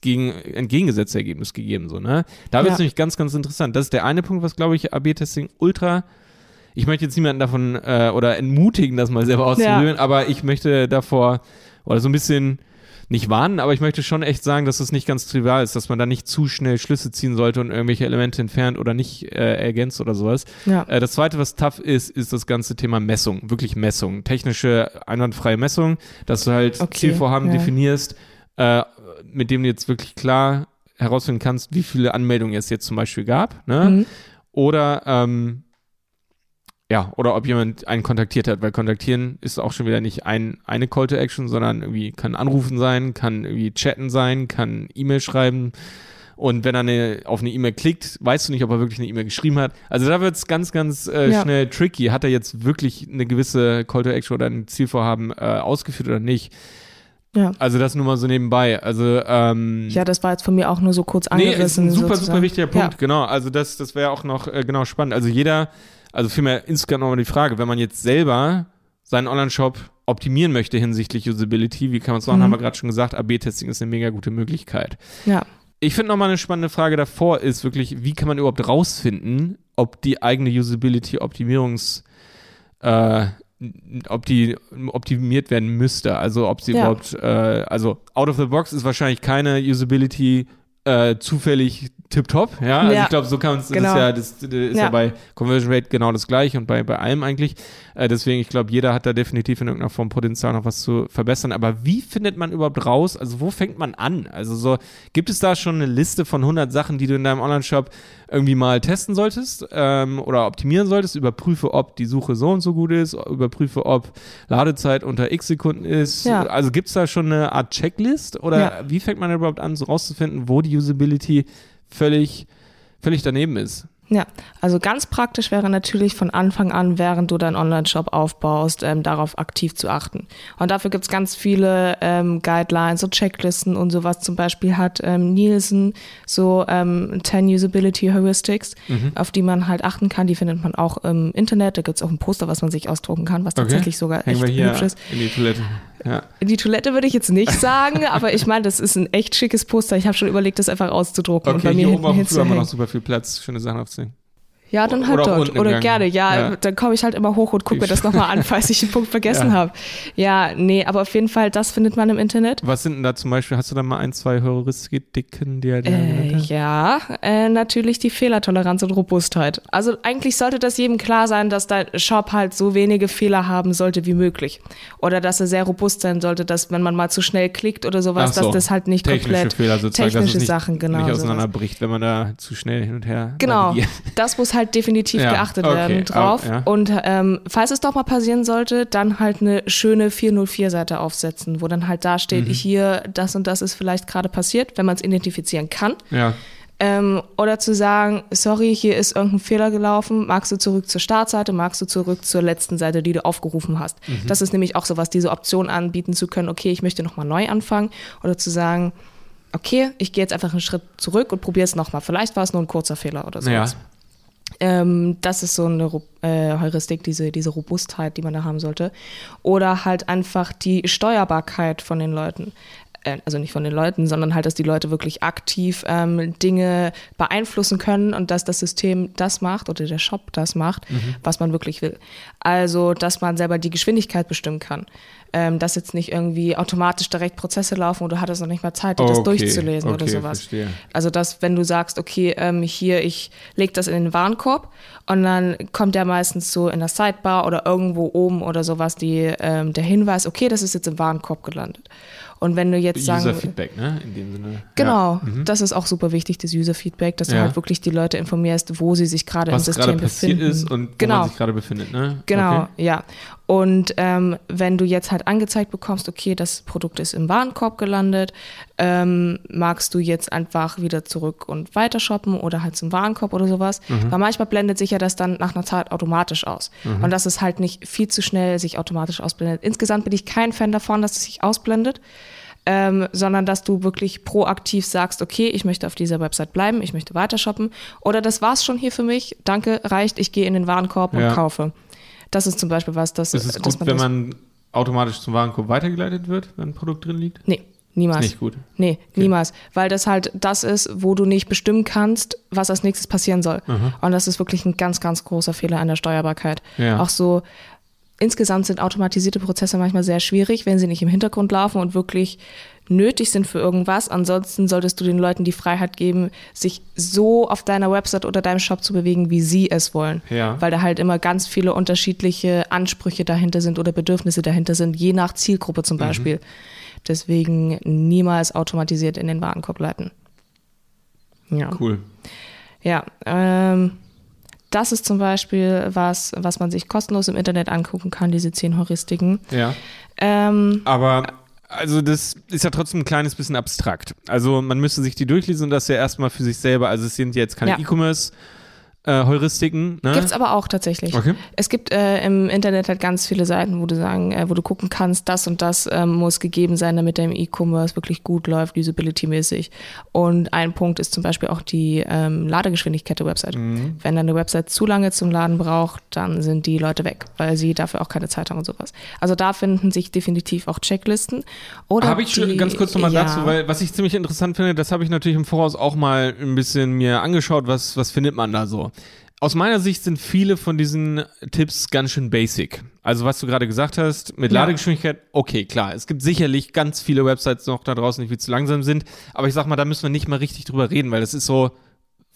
gegen entgegengesetzte Ergebnis gegeben, so, ne? Da wird es Ja. nämlich ganz, ganz interessant. Das ist der eine Punkt, was, glaube ich, AB-Testing ultra ich möchte jetzt niemanden davon äh, oder entmutigen, das mal selber auszuprobieren, aber ich möchte davor oder so ein bisschen nicht warnen, aber ich möchte schon echt sagen, dass das nicht ganz trivial ist, dass man da nicht zu schnell Schlüsse ziehen sollte und irgendwelche Elemente entfernt oder nicht äh, ergänzt oder sowas. ja. Äh, das zweite, was tough ist, ist das ganze Thema Messung, wirklich Messung, technische einwandfreie Messung, dass du halt Okay, Zielvorhaben ja. definierst, äh, mit dem du jetzt wirklich klar herausfinden kannst, wie viele Anmeldungen es jetzt zum Beispiel gab, ne? Mhm. Oder ähm, ja, oder ob jemand einen kontaktiert hat, weil kontaktieren ist auch schon wieder nicht ein, eine Call to Action, sondern irgendwie kann anrufen sein, kann irgendwie chatten sein, kann E-Mail schreiben. Und wenn er eine, auf eine E-Mail klickt, weißt du nicht, ob er wirklich eine E-Mail geschrieben hat. Also da wird es ganz, ganz äh, Ja. schnell tricky. Hat er jetzt wirklich eine gewisse Call to Action oder ein Zielvorhaben äh, ausgeführt oder nicht? Ja. Also das nur mal so nebenbei. Also ähm, ja, das war jetzt von mir auch nur so kurz Nee, angerissen. ist ein super, sozusagen. super wichtiger Punkt, Ja. genau. Also das, das wäre auch noch äh, genau spannend. Also jeder, also vielmehr insgesamt nochmal die Frage, wenn man jetzt selber seinen Online-Shop optimieren möchte hinsichtlich Usability, wie kann man es machen, Mhm. haben wir gerade schon gesagt, AB-Testing ist eine mega gute Möglichkeit. Ja. Ich finde nochmal eine spannende Frage davor ist wirklich, wie kann man überhaupt rausfinden, ob die eigene Usability-Optimierungs- äh, ob die optimiert werden müsste. Also ob sie Ja. überhaupt, äh, also out of the box ist wahrscheinlich keine Usability äh, zufällig tipptopp, ja. Also Ja. ich glaube, so kann es, das Genau. ist ja, das, das ist ja. Ja. bei Conversion Rate genau das gleiche und bei, bei allem eigentlich. Äh, deswegen, ich glaube, jeder hat da definitiv in irgendeiner Form Potenzial, noch was zu verbessern. Aber wie findet man überhaupt raus? Also wo fängt man an? Also so, gibt es da schon eine Liste von 100 Sachen, die du in deinem Online-Shop irgendwie mal testen solltest ähm, oder optimieren solltest? Überprüfe, ob die Suche so und so gut ist, überprüfe, ob Ladezeit unter x Sekunden ist. Ja. Also gibt es da schon eine Art Checklist oder wie fängt man überhaupt an, so rauszufinden, wo die Usability völlig, völlig daneben ist? Ja, also ganz praktisch wäre natürlich von Anfang an, während du deinen Online-Shop aufbaust, ähm, darauf aktiv zu achten. Und dafür gibt's ganz viele ähm, Guidelines und Checklisten und sowas. Zum Beispiel hat ähm, Nielsen so ähm, 10 Usability Heuristics, Mhm. auf die man halt achten kann. Die findet man auch im Internet. Da gibt's auch ein Poster, was man sich ausdrucken kann, was Okay. tatsächlich sogar Hängen echt hübsch ist. in die Toilette. Ja. Die Toilette würde ich jetzt nicht sagen, aber ich meine, das ist ein echt schickes Poster. Ich habe schon überlegt, das einfach auszudrucken und bei Okay, mir hier oben auf dem Flur haben wir noch super viel Platz, schöne Sachen aufzunehmen. Ja, dann halt Oder dort. Oder gerne, ja. Ja. Dann komme ich halt immer hoch und gucke mir das nochmal an, falls ich einen Punkt vergessen Ja. habe. Ja, nee, aber auf jeden Fall, das findet man im Internet. Was sind denn da zum Beispiel, hast du da mal ein, zwei Heuristiken, die dir Äh, ja, äh, natürlich die Fehlertoleranz und Robustheit. Also eigentlich sollte das jedem klar sein, dass dein Shop halt so wenige Fehler haben sollte wie möglich. Oder dass er sehr robust sein sollte, dass wenn man mal zu schnell klickt oder sowas, so. dass das halt nicht Technische komplett Fehler sozusagen, dass technische es nicht, Sachen, genau. nicht sowas. auseinanderbricht, wenn man da zu schnell hin und her Genau, navigiert. das muss halt definitiv Ja, geachtet okay, werden drauf. aber, ja. Und ähm, falls es doch mal passieren sollte, dann halt eine schöne 404-Seite aufsetzen, wo dann halt da steht, Mhm. hier, das und das ist vielleicht gerade passiert, wenn man es identifizieren kann. Ja, Ähm, oder zu sagen, sorry, hier ist irgendein Fehler gelaufen, magst du zurück zur Startseite, magst du zurück zur letzten Seite, die du aufgerufen hast. Mhm. Das ist nämlich auch so was, diese Option anbieten zu können, okay, ich möchte nochmal neu anfangen. Oder zu sagen, okay, ich gehe jetzt einfach einen Schritt zurück und probiere es nochmal. Vielleicht war es nur ein kurzer Fehler oder so. Ja. Ähm, das ist so eine äh, Heuristik, diese, diese Robustheit, die man da haben sollte. Oder halt einfach die Steuerbarkeit von den Leuten. Äh, also nicht von den Leuten, sondern halt, dass die Leute wirklich aktiv ähm, Dinge beeinflussen können und dass das System das macht oder der Shop das macht, mhm. was man wirklich will. Also, dass man selber die Geschwindigkeit bestimmen kann. Ähm, dass jetzt nicht irgendwie automatisch direkt Prozesse laufen und du hattest noch nicht mal Zeit, dir das okay. durchzulesen okay, oder sowas. Verstehe. Also, dass wenn du sagst, okay, ähm, hier, ich lege das in den Warenkorb und dann kommt der meistens so in der Sidebar oder irgendwo oben oder sowas die, ähm, der Hinweis, okay, das ist jetzt im Warenkorb gelandet. Und wenn du jetzt sagen. User-Feedback, ne? In dem Sinne. Genau, ja. mhm. das ist auch super wichtig, das User-Feedback, dass ja. du halt wirklich die Leute informierst, wo sie sich gerade im System befinden. Was ist und genau. wo man sich gerade befindet, ne? Genau, okay. ja. Und ähm, wenn du jetzt halt angezeigt bekommst, okay, das Produkt ist im Warenkorb gelandet, ähm, magst du jetzt einfach wieder zurück und weiter shoppen oder halt zum Warenkorb oder sowas. Mhm. Weil manchmal blendet sich ja das dann nach einer Zeit automatisch aus. Mhm. Und dass es halt nicht viel zu schnell sich automatisch ausblendet. Insgesamt bin ich kein Fan davon, dass es sich ausblendet ähm, sondern dass du wirklich proaktiv sagst, okay, ich möchte auf dieser Website bleiben, ich möchte weiter shoppen oder das war's schon hier für mich, danke, reicht, ich gehe in den Warenkorb ja. und kaufe. Das ist zum Beispiel was, das ist es gut, man wenn man automatisch zum Warenkorb weitergeleitet wird, wenn ein Produkt drin liegt? Nee. Niemals. Ist nicht gut. Nee, okay. niemals. Weil das halt das ist, wo du nicht bestimmen kannst, was als nächstes passieren soll. Mhm. Und das ist wirklich ein ganz, ganz großer Fehler an der Steuerbarkeit. Ja. Auch so, insgesamt sind automatisierte Prozesse manchmal sehr schwierig, wenn sie nicht im Hintergrund laufen und wirklich nötig sind für irgendwas. Ansonsten solltest du den Leuten die Freiheit geben, sich so auf deiner Website oder deinem Shop zu bewegen, wie sie es wollen. Ja. Weil da halt immer ganz viele unterschiedliche Ansprüche dahinter sind oder Bedürfnisse dahinter sind, je nach Zielgruppe zum mhm. Beispiel. Mhm. Deswegen niemals automatisiert in den Warenkorb leiten. Ja. Cool. Ja, ähm, das ist zum Beispiel was, was man sich kostenlos im Internet angucken kann, diese zehn Heuristiken. Ja. Ähm, Aber also das ist ja trotzdem ein kleines bisschen abstrakt. Also man müsste sich die durchlesen und das ja erstmal für sich selber. Also es sind jetzt keine ja. E-Commerce äh, Heuristiken. Ne? Gibt es aber auch tatsächlich. Okay. Es gibt äh, im Internet halt ganz viele Seiten, wo du sagen, äh, wo du gucken kannst, das und das ähm, muss gegeben sein, damit dein E-Commerce wirklich gut läuft, usability-mäßig. Und ein Punkt ist zum Beispiel auch die ähm, Ladegeschwindigkeit der Website. Mhm. Wenn deine Website zu lange zum Laden braucht, dann sind die Leute weg, weil sie dafür auch keine Zeit haben und sowas. Also da finden sich definitiv auch Checklisten. Oder habe ich die, ganz kurz nochmal ja. dazu, weil was ich ziemlich interessant finde, das habe ich natürlich im Voraus auch mal ein bisschen mir angeschaut, was, was findet man da so. Aus meiner Sicht sind viele von diesen Tipps ganz schön basic. Also was du gerade gesagt hast, mit ja. Ladegeschwindigkeit, okay, klar. Es gibt sicherlich ganz viele Websites noch da draußen, die viel zu langsam sind. Aber ich sag mal, da müssen wir nicht mal richtig drüber reden, weil das ist so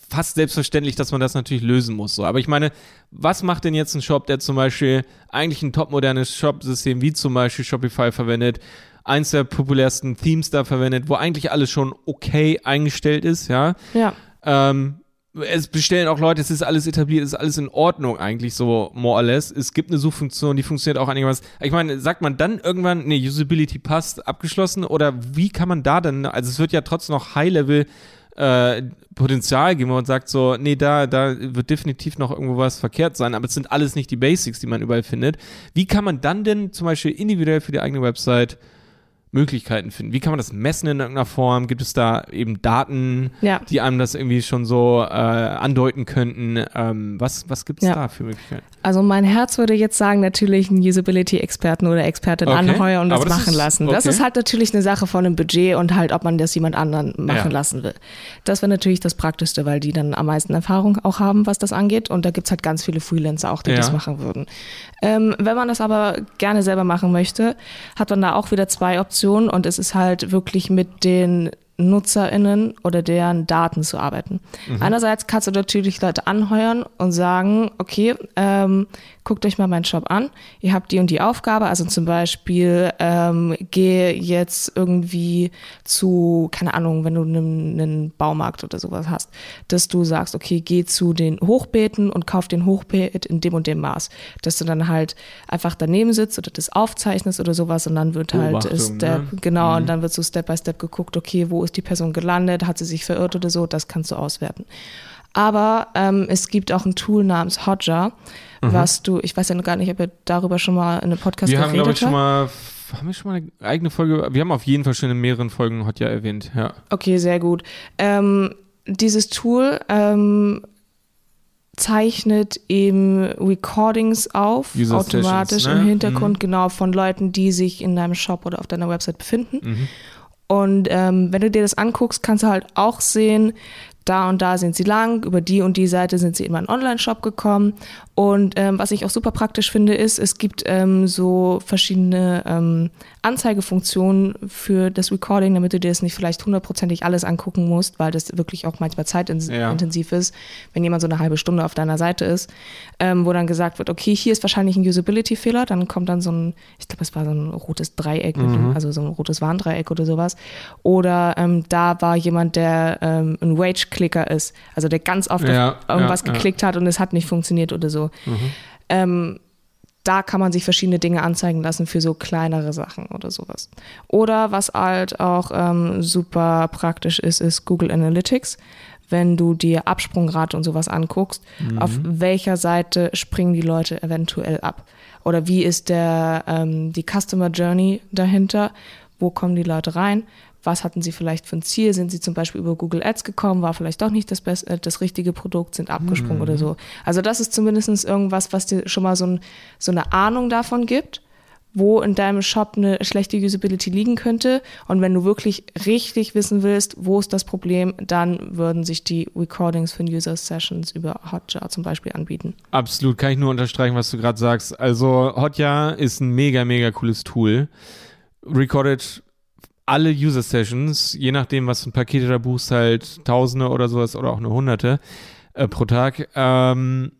fast selbstverständlich, dass man das natürlich lösen muss. So. Aber ich meine, was macht denn jetzt ein Shop, der zum Beispiel eigentlich ein topmodernes Shop-System wie zum Beispiel Shopify verwendet, eins der populärsten Themes da verwendet, wo eigentlich alles schon okay eingestellt ist, ja? Ja. Ähm, es bestellen auch Leute, es ist alles etabliert, es ist alles in Ordnung eigentlich so more or less. Es gibt eine Suchfunktion, die funktioniert auch einigermaßen. Ich meine, sagt man dann irgendwann, nee, Usability passt, abgeschlossen oder wie kann man da denn, also es wird ja trotzdem noch High-Level äh, Potenzial geben und sagt so, nee, da, da wird definitiv noch irgendwo was verkehrt sein, aber es sind alles nicht die Basics, die man überall findet. Wie kann man dann denn zum Beispiel individuell für die eigene Website Möglichkeiten finden? Wie kann man das messen in irgendeiner Form? Gibt es da eben Daten, ja. die einem das irgendwie schon so äh, andeuten könnten? Ähm, was was gibt es ja. da für Möglichkeiten? Also mein Herz würde jetzt sagen, natürlich einen Usability-Experten oder Expertin okay. anheuern und das, das machen ist, lassen. Das okay. ist halt natürlich eine Sache von einem Budget und halt, ob man das jemand anderen machen ja. lassen will. Das wäre natürlich das Praktischste, weil die dann am meisten Erfahrung auch haben, was das angeht. Und da gibt es halt ganz viele Freelancer auch, die das machen würden. Ähm, wenn man das aber gerne selber machen möchte, hat man da auch wieder zwei Optionen Option und es ist halt wirklich mit den NutzerInnen oder deren Daten zu arbeiten. Mhm. Einerseits kannst du natürlich Leute anheuern und sagen, okay, ähm, guckt euch mal meinen Shop an, ihr habt die und die Aufgabe, also zum Beispiel ähm, gehe jetzt irgendwie zu, keine Ahnung, wenn du einen, einen Baumarkt oder sowas hast, dass du sagst, okay, geh zu den Hochbeeten und kauf den Hochbeet in dem und dem Maß, dass du dann halt einfach daneben sitzt oder das aufzeichnest oder sowas und dann wird halt Step, ne? genau, mhm. und dann wird so Step by Step geguckt, okay, wo ist die Person gelandet, hat sie sich verirrt oder so, das kannst du auswerten. Aber ähm, es gibt auch ein Tool namens Hotjar, mhm. was du, ich weiß ja noch gar nicht, ob ihr darüber schon mal in einem Podcast wir geredet haben, ich, schon mal haben wir schon mal eine eigene Folge? Wir haben auf jeden Fall schon in mehreren Folgen Hotjar erwähnt, ja. Okay, sehr gut. Ähm, dieses Tool ähm, zeichnet eben Recordings auf, User automatisch Sessions, ne? im Hintergrund, mhm. genau, von Leuten, die sich in deinem Shop oder auf deiner Website befinden. Mhm. Und ähm, wenn du dir das anguckst, kannst du halt auch sehen, da und da sind sie lang, über die und die Seite sind sie in meinen Online-Shop gekommen. Und ähm, was ich auch super praktisch finde, ist, es gibt ähm, so verschiedene ähm, Anzeigefunktionen für das Recording, damit du dir das nicht vielleicht hundertprozentig alles angucken musst, weil das wirklich auch manchmal zeitintensiv ja. ist, wenn jemand so eine halbe Stunde auf deiner Seite ist, ähm, wo dann gesagt wird, okay, hier ist wahrscheinlich ein Usability-Fehler, dann kommt dann so ein, ich glaube, es war so ein rotes Dreieck, mhm. also so ein rotes Warndreieck oder sowas. Oder ähm, da war jemand, der ähm, ein Wage Klicker ist. Also der ganz oft ja, auf irgendwas ja, geklickt ja. hat und es hat nicht funktioniert oder so. Mhm. Ähm, da kann man sich verschiedene Dinge anzeigen lassen für so kleinere Sachen oder sowas. Oder was halt auch ähm, super praktisch ist, ist Google Analytics. Wenn du dir Absprungrate und sowas anguckst, mhm. auf welcher Seite springen die Leute eventuell ab? Oder wie ist der, ähm, die Customer Journey dahinter? Wo kommen die Leute rein? Was hatten sie vielleicht für ein Ziel? Sind sie zum Beispiel über Google Ads gekommen? War vielleicht doch nicht das, best, äh, das richtige Produkt? Sind abgesprungen mhm. oder so? Also das ist zumindest irgendwas, was dir schon mal so, ein, so eine Ahnung davon gibt, wo in deinem Shop eine schlechte Usability liegen könnte. Und wenn du wirklich richtig wissen willst, wo ist das Problem, dann würden sich die Recordings von User Sessions über Hotjar zum Beispiel anbieten. Absolut, kann ich nur unterstreichen, was du gerade sagst. Also Hotjar ist ein mega, mega cooles Tool. Recorded alle User Sessions, je nachdem, was ein Paket da buchst, halt Tausende oder sowas oder auch nur Hunderte äh, pro Tag. Ähm,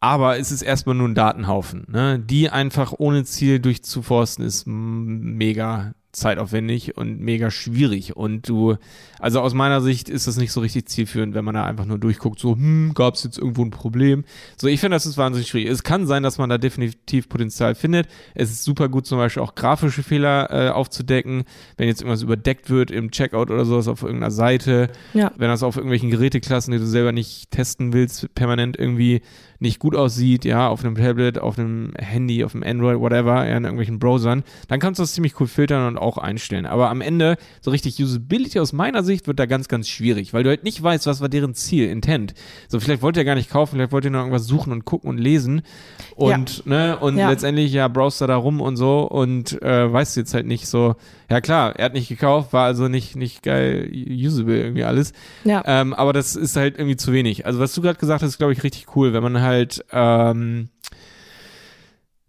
aber es ist erstmal nur ein Datenhaufen. Ne? Die einfach ohne Ziel durchzuforsten ist mega zeitaufwendig und mega schwierig. Und du, also aus meiner Sicht ist das nicht so richtig zielführend, wenn man da einfach nur durchguckt, so, hm, gab es jetzt irgendwo ein Problem. So, ich finde, das ist wahnsinnig schwierig. Es kann sein, dass man da definitiv Potenzial findet. Es ist super gut, zum Beispiel auch grafische Fehler äh, aufzudecken, wenn jetzt irgendwas überdeckt wird im Checkout oder sowas auf irgendeiner Seite. Ja. Wenn das auf irgendwelchen Geräteklassen, die du selber nicht testen willst, permanent irgendwie nicht gut aussieht, ja, auf einem Tablet, auf einem Handy, auf einem Android, whatever, ja, in irgendwelchen Browsern, dann kannst du das ziemlich cool filtern und auch einstellen. Aber am Ende, so richtig Usability aus meiner Sicht, wird da ganz, ganz schwierig, weil du halt nicht weißt, was war deren Ziel, Intent. So, vielleicht wollt ihr gar nicht kaufen, vielleicht wollt ihr noch irgendwas suchen und gucken und lesen und, ja. ne, und ja. letztendlich, ja, browst da rum und so und äh, weißt jetzt halt nicht so, ja klar, er hat nicht gekauft, war also nicht, nicht geil usable irgendwie alles. Ja. Ähm, aber das ist halt irgendwie zu wenig. Also was du gerade gesagt hast, ist, glaube ich, richtig cool, wenn man halt ähm,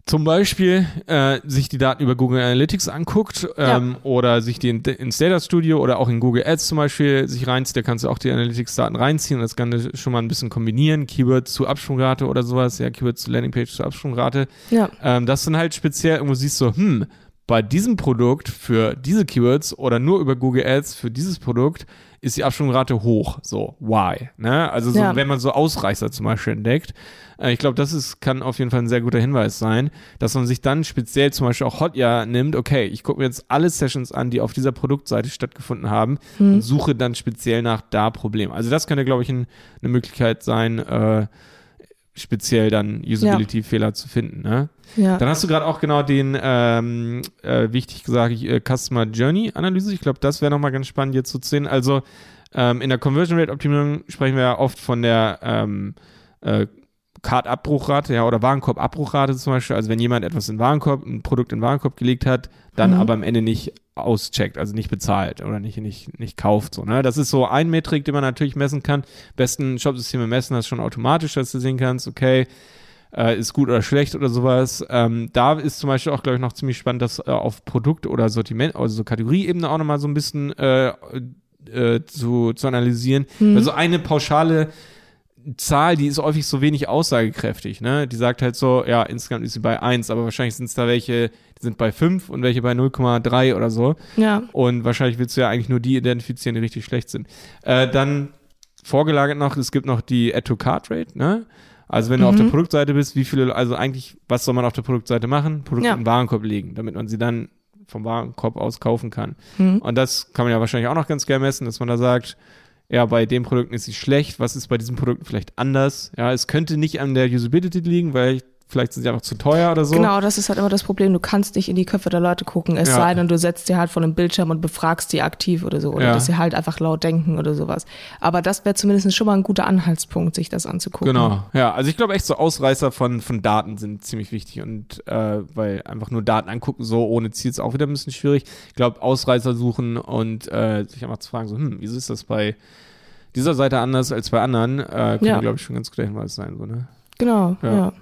zum Beispiel äh, sich die Daten über Google Analytics anguckt ähm, ja. oder sich die in, ins Data Studio oder auch in Google Ads zum Beispiel sich reinzieht, da kannst du auch die Analytics-Daten reinziehen und das Ganze schon mal ein bisschen kombinieren, Keyword zu Absprungrate oder sowas, ja, Keyword zu Landingpage zu Absprungrate. Ja. Ähm, das dann halt speziell irgendwo siehst so, hm, bei diesem Produkt für diese Keywords oder nur über Google Ads für dieses Produkt ist die Absprungrate hoch. So, why? Ne? Also so, ja. wenn man so Ausreißer zum Beispiel entdeckt. Äh, ich glaube, das ist, kann auf jeden Fall ein sehr guter Hinweis sein, dass man sich dann speziell zum Beispiel auch Hotjar nimmt, okay, ich gucke mir jetzt alle Sessions an, die auf dieser Produktseite stattgefunden haben hm. und suche dann speziell nach da Problem. Also das könnte, glaube ich, ein, eine Möglichkeit sein, äh, speziell dann Usability-Fehler ja. zu finden. Ne? Ja. Dann hast du gerade auch genau den, ähm, äh, wichtig gesagt, äh, Customer Journey Analyse. Ich glaube, das wäre nochmal ganz spannend jetzt zu sehen. Also ähm, in der Conversion Rate Optimierung sprechen wir ja oft von der ähm, äh, Card-Abbruchrate, ja, oder Warenkorb-Abbruchrate zum Beispiel. Also wenn jemand etwas in Warenkorb, ein Produkt in Warenkorb gelegt hat, dann mhm. aber am Ende nicht auscheckt, also nicht bezahlt oder nicht, nicht, nicht kauft. So, ne? Das ist so ein Metrik, den man natürlich messen kann. Besten Shopsysteme messen das schon automatisch, dass du sehen kannst, okay, äh, ist gut oder schlecht oder sowas. Ähm, da ist zum Beispiel auch, glaube ich, noch ziemlich spannend, das äh, auf Produkt- oder Sortiment, also so Kategorieebene auch nochmal so ein bisschen äh, äh, zu, zu analysieren. Mhm. Also eine pauschale Zahl, die ist häufig so wenig aussagekräftig, ne? Die sagt halt so, ja, insgesamt ist sie bei 1, aber wahrscheinlich sind es da welche, die sind bei 5 und welche bei 0,3 oder so. Ja. Und wahrscheinlich willst du ja eigentlich nur die identifizieren, die richtig schlecht sind. Äh, dann vorgelagert noch, es gibt noch die Add-to-Card-Rate, ne? Also wenn du auf der mhm. Produktseite bist, wie viele, also eigentlich, was soll man auf der Produktseite machen? Produkte ja. in Warenkorb legen, damit man sie dann vom Warenkorb aus kaufen kann. Mhm. Und das kann man ja wahrscheinlich auch noch ganz gerne messen, dass man da sagt, ja, bei den Produkten ist sie schlecht, was ist bei diesen Produkten vielleicht anders? Ja, es könnte nicht an der Usability liegen, weil vielleicht sind sie einfach zu teuer oder so. Genau, das ist halt immer das Problem. Du kannst nicht in die Köpfe der Leute gucken, es ja. sei denn, du setzt dir halt vor einem Bildschirm und befragst die aktiv oder so. Oder ja. dass sie halt einfach laut denken oder sowas. Aber das wäre zumindest schon mal ein guter Anhaltspunkt, sich das anzugucken. Genau, ja. Also ich glaube echt so Ausreißer von, von Daten sind ziemlich wichtig und äh, weil einfach nur Daten angucken, so ohne Ziel ist auch wieder ein bisschen schwierig. Ich glaube, Ausreißer suchen und äh, sich einfach zu fragen, so, hm, wieso ist das bei dieser Seite anders als bei anderen, äh, kann, ja. glaube ich, schon ganz guter Hinweis sein. So, ne? Genau, ja. ja.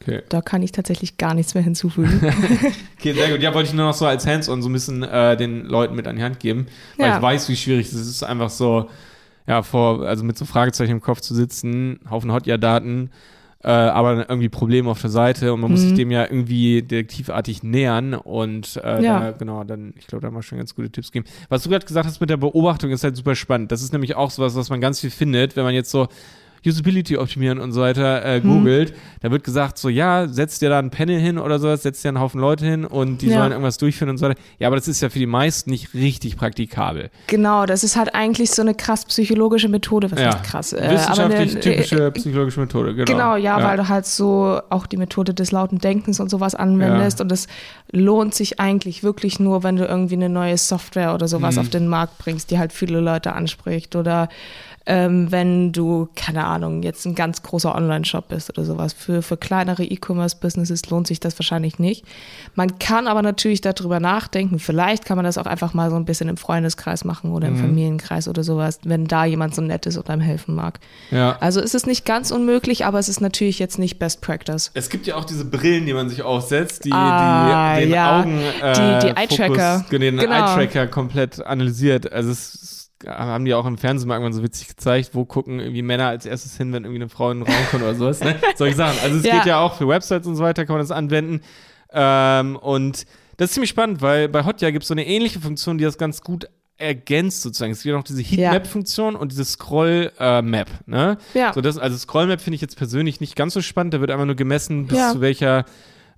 Okay. Da kann ich tatsächlich gar nichts mehr hinzufügen. okay, sehr gut. Ja, wollte ich nur noch so als Hands-on so ein bisschen äh, den Leuten mit an die Hand geben, weil ja. ich weiß, wie schwierig es ist. Es ist einfach so, ja, vor, also mit so Fragezeichen im Kopf zu sitzen, Haufen Hotjar-Daten, äh, aber irgendwie Probleme auf der Seite und man mhm. muss sich mhm. dem ja irgendwie detektivartig nähern und äh, ja. da, genau, dann, ich glaube, da mal schon ganz gute Tipps geben. Was du gerade gesagt hast mit der Beobachtung, ist halt super spannend. Das ist nämlich auch sowas, was man ganz viel findet, wenn man jetzt so Usability optimieren und so weiter äh, hm. googelt, hm. da wird gesagt, so ja, setzt dir da ein Panel hin oder sowas, setzt dir einen Haufen Leute hin und die ja. sollen irgendwas durchführen und so weiter. Ja, aber das ist ja für die meisten nicht richtig praktikabel. Genau, das ist halt eigentlich so eine krass psychologische Methode, was ja. heißt krass. Äh, Wissenschaftlich eine, typische äh, psychologische Methode, genau. Genau, ja, ja, weil du halt so auch die Methode des lauten Denkens und sowas anwendest und es lohnt sich eigentlich wirklich nur, wenn du irgendwie eine neue Software oder sowas hm. auf den Markt bringst, die halt viele Leute anspricht oder ähm, wenn du, keine Ahnung, jetzt ein ganz großer Online-Shop bist oder sowas. Für, für kleinere E-Commerce-Businesses lohnt sich das wahrscheinlich nicht. Man kann aber natürlich darüber nachdenken. Vielleicht kann man das auch einfach mal so ein bisschen im Freundeskreis machen oder im mhm. Familienkreis oder sowas, wenn da jemand so nett ist und einem helfen mag. Ja. Also ist es nicht ganz unmöglich, aber es ist natürlich jetzt nicht Best Practice. Es gibt ja auch diese Brillen, die man sich aufsetzt, die, ah, die den ja. Augen äh, die, die Eye-Tracker. Den genau. Eye-Tracker komplett analysiert. Also es ist haben die auch im Fernsehen mal irgendwann so witzig gezeigt, wo gucken irgendwie Männer als erstes hin, wenn irgendwie eine Frau in den Raum kommt oder sowas. Ne? Solche Sachen. Also es ja. geht ja auch für Websites und so weiter, kann man das anwenden. Ähm, und das ist ziemlich spannend, weil bei Hotjar gibt es so eine ähnliche Funktion, die das ganz gut ergänzt sozusagen. Es gibt auch diese Heatmap-Funktion und diese Scroll-Map. Äh, ne? Ja. So das, also Scroll-Map finde ich jetzt persönlich nicht ganz so spannend. Da wird einfach nur gemessen, bis ja. zu welcher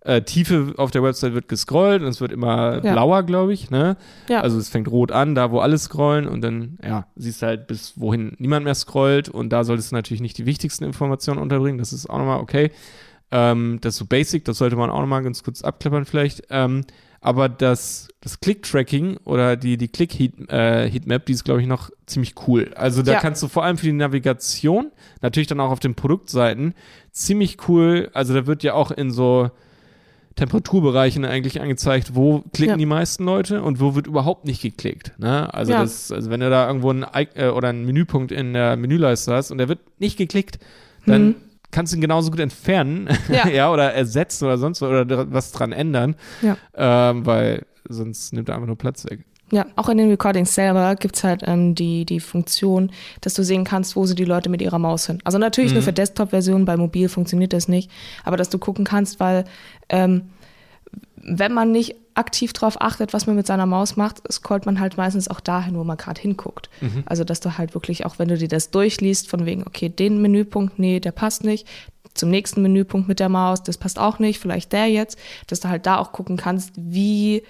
äh, Tiefe auf der Website wird gescrollt und es wird immer ja. blauer, glaube ich. Ne? Ja. Also es fängt rot an, da wo alle scrollen und dann, ja, siehst du halt, bis wohin niemand mehr scrollt und da solltest du natürlich nicht die wichtigsten Informationen unterbringen. Das ist auch nochmal okay. Ähm, das ist so basic, das sollte man auch nochmal ganz kurz abklappern vielleicht. Ähm, aber das, das Click-Tracking oder die, die Click-Heatmap, äh, die ist, glaube ich, noch ziemlich cool. Also da ja. kannst du vor allem für die Navigation, natürlich dann auch auf den Produktseiten, ziemlich cool, also da wird ja auch in so Temperaturbereichen eigentlich angezeigt, wo klicken ja. die meisten Leute und wo wird überhaupt nicht geklickt. Ne? Also, ja. das, also wenn du da irgendwo einen, äh, oder einen Menüpunkt in der Menüleiste hast und der wird nicht geklickt, dann mhm. kannst du ihn genauso gut entfernen ja. ja. oder ersetzen oder sonst was oder was dran ändern, ähm, weil sonst nimmt er einfach nur Platz weg. Ja, auch in den Recordings selber gibt es halt ähm, die, die Funktion, dass du sehen kannst, wo sie die Leute mit ihrer Maus sind. Also natürlich mhm. nur für Desktop-Versionen, bei Mobil funktioniert das nicht, aber dass du gucken kannst, weil ähm, wenn man nicht aktiv darauf achtet, was man mit seiner Maus macht, scrollt man halt meistens auch dahin, wo man gerade hinguckt. Mhm. Also dass du halt wirklich, auch wenn du dir das durchliest, von wegen, okay, den Menüpunkt, nee, der passt nicht, zum nächsten Menüpunkt mit der Maus, das passt auch nicht, vielleicht der jetzt, dass du halt da auch gucken kannst, wie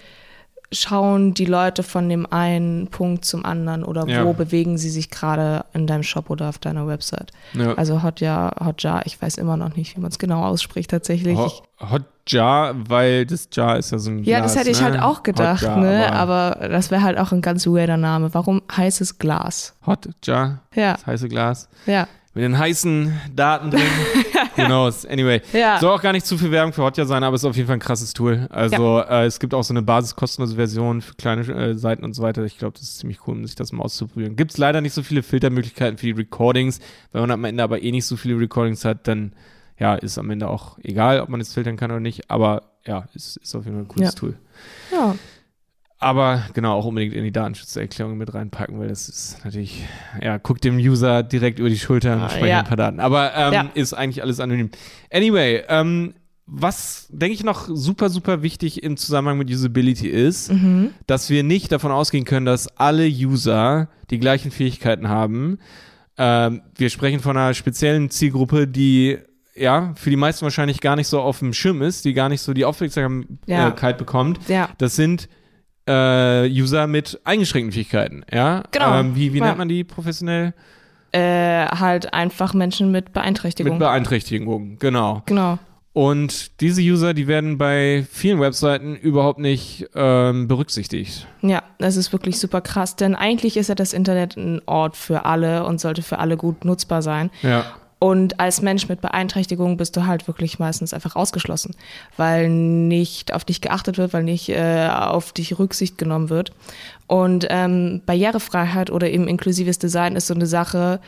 schauen die Leute von dem einen Punkt zum anderen oder ja. wo bewegen sie sich gerade in deinem Shop oder auf deiner Website. Ja. Also Hotjar, Hotjar, ich weiß immer noch nicht, wie man es genau ausspricht tatsächlich. Hot, Hotjar, weil das Jar ist ja so ein Ja, Glas, das hätte ich ne? halt auch gedacht, Hotjar, ne? Aber, aber, das wäre halt auch ein ganz weirder Name. Warum heißes Glas? Hotjar, ja. das heiße Glas. Ja mit den heißen Daten drin. Who knows? Anyway. Ja. Soll auch gar nicht zu viel Werbung für Hotjar sein, aber es ist auf jeden Fall ein krasses Tool. Also ja. äh, es gibt auch so eine basiskostenlose Version für kleine äh, Seiten und so weiter. Ich glaube, das ist ziemlich cool, um sich das mal auszuprobieren. Gibt es leider nicht so viele Filtermöglichkeiten für die Recordings. Wenn man am Ende aber eh nicht so viele Recordings hat, dann ja, ist am Ende auch egal, ob man es filtern kann oder nicht. Aber ja, ist, ist auf jeden Fall ein cooles ja. Tool. Ja. Aber genau, auch unbedingt in die Datenschutzerklärung mit reinpacken, weil das ist natürlich, ja, guckt dem User direkt über die Schulter und ah, speichert ja. ein paar Daten. Aber ähm, ja. ist eigentlich alles anonym. Anyway, ähm, was, denke ich, noch super, super wichtig im Zusammenhang mit Usability ist, mhm. dass wir nicht davon ausgehen können, dass alle User die gleichen Fähigkeiten haben. Ähm, wir sprechen von einer speziellen Zielgruppe, die ja, für die meisten wahrscheinlich gar nicht so auf dem Schirm ist, die gar nicht so die Aufmerksamkeit Ja. bekommt, Ja. das sind äh, User mit eingeschränkten Fähigkeiten, ja? Genau. Ähm, wie wie Ja. nennt man die professionell? Äh, halt einfach Menschen mit Beeinträchtigung. Mit Beeinträchtigung, genau. genau. Und diese User, die werden bei vielen Webseiten überhaupt nicht ähm, berücksichtigt. Ja, das ist wirklich super krass, denn eigentlich ist ja das Internet ein Ort für alle und sollte für alle gut nutzbar sein. Ja. Und als Mensch mit Beeinträchtigung bist du halt wirklich meistens einfach ausgeschlossen, weil nicht auf dich geachtet wird, weil nicht äh, auf dich Rücksicht genommen wird. Und ähm, Barrierefreiheit oder eben inklusives Design ist so eine Sache,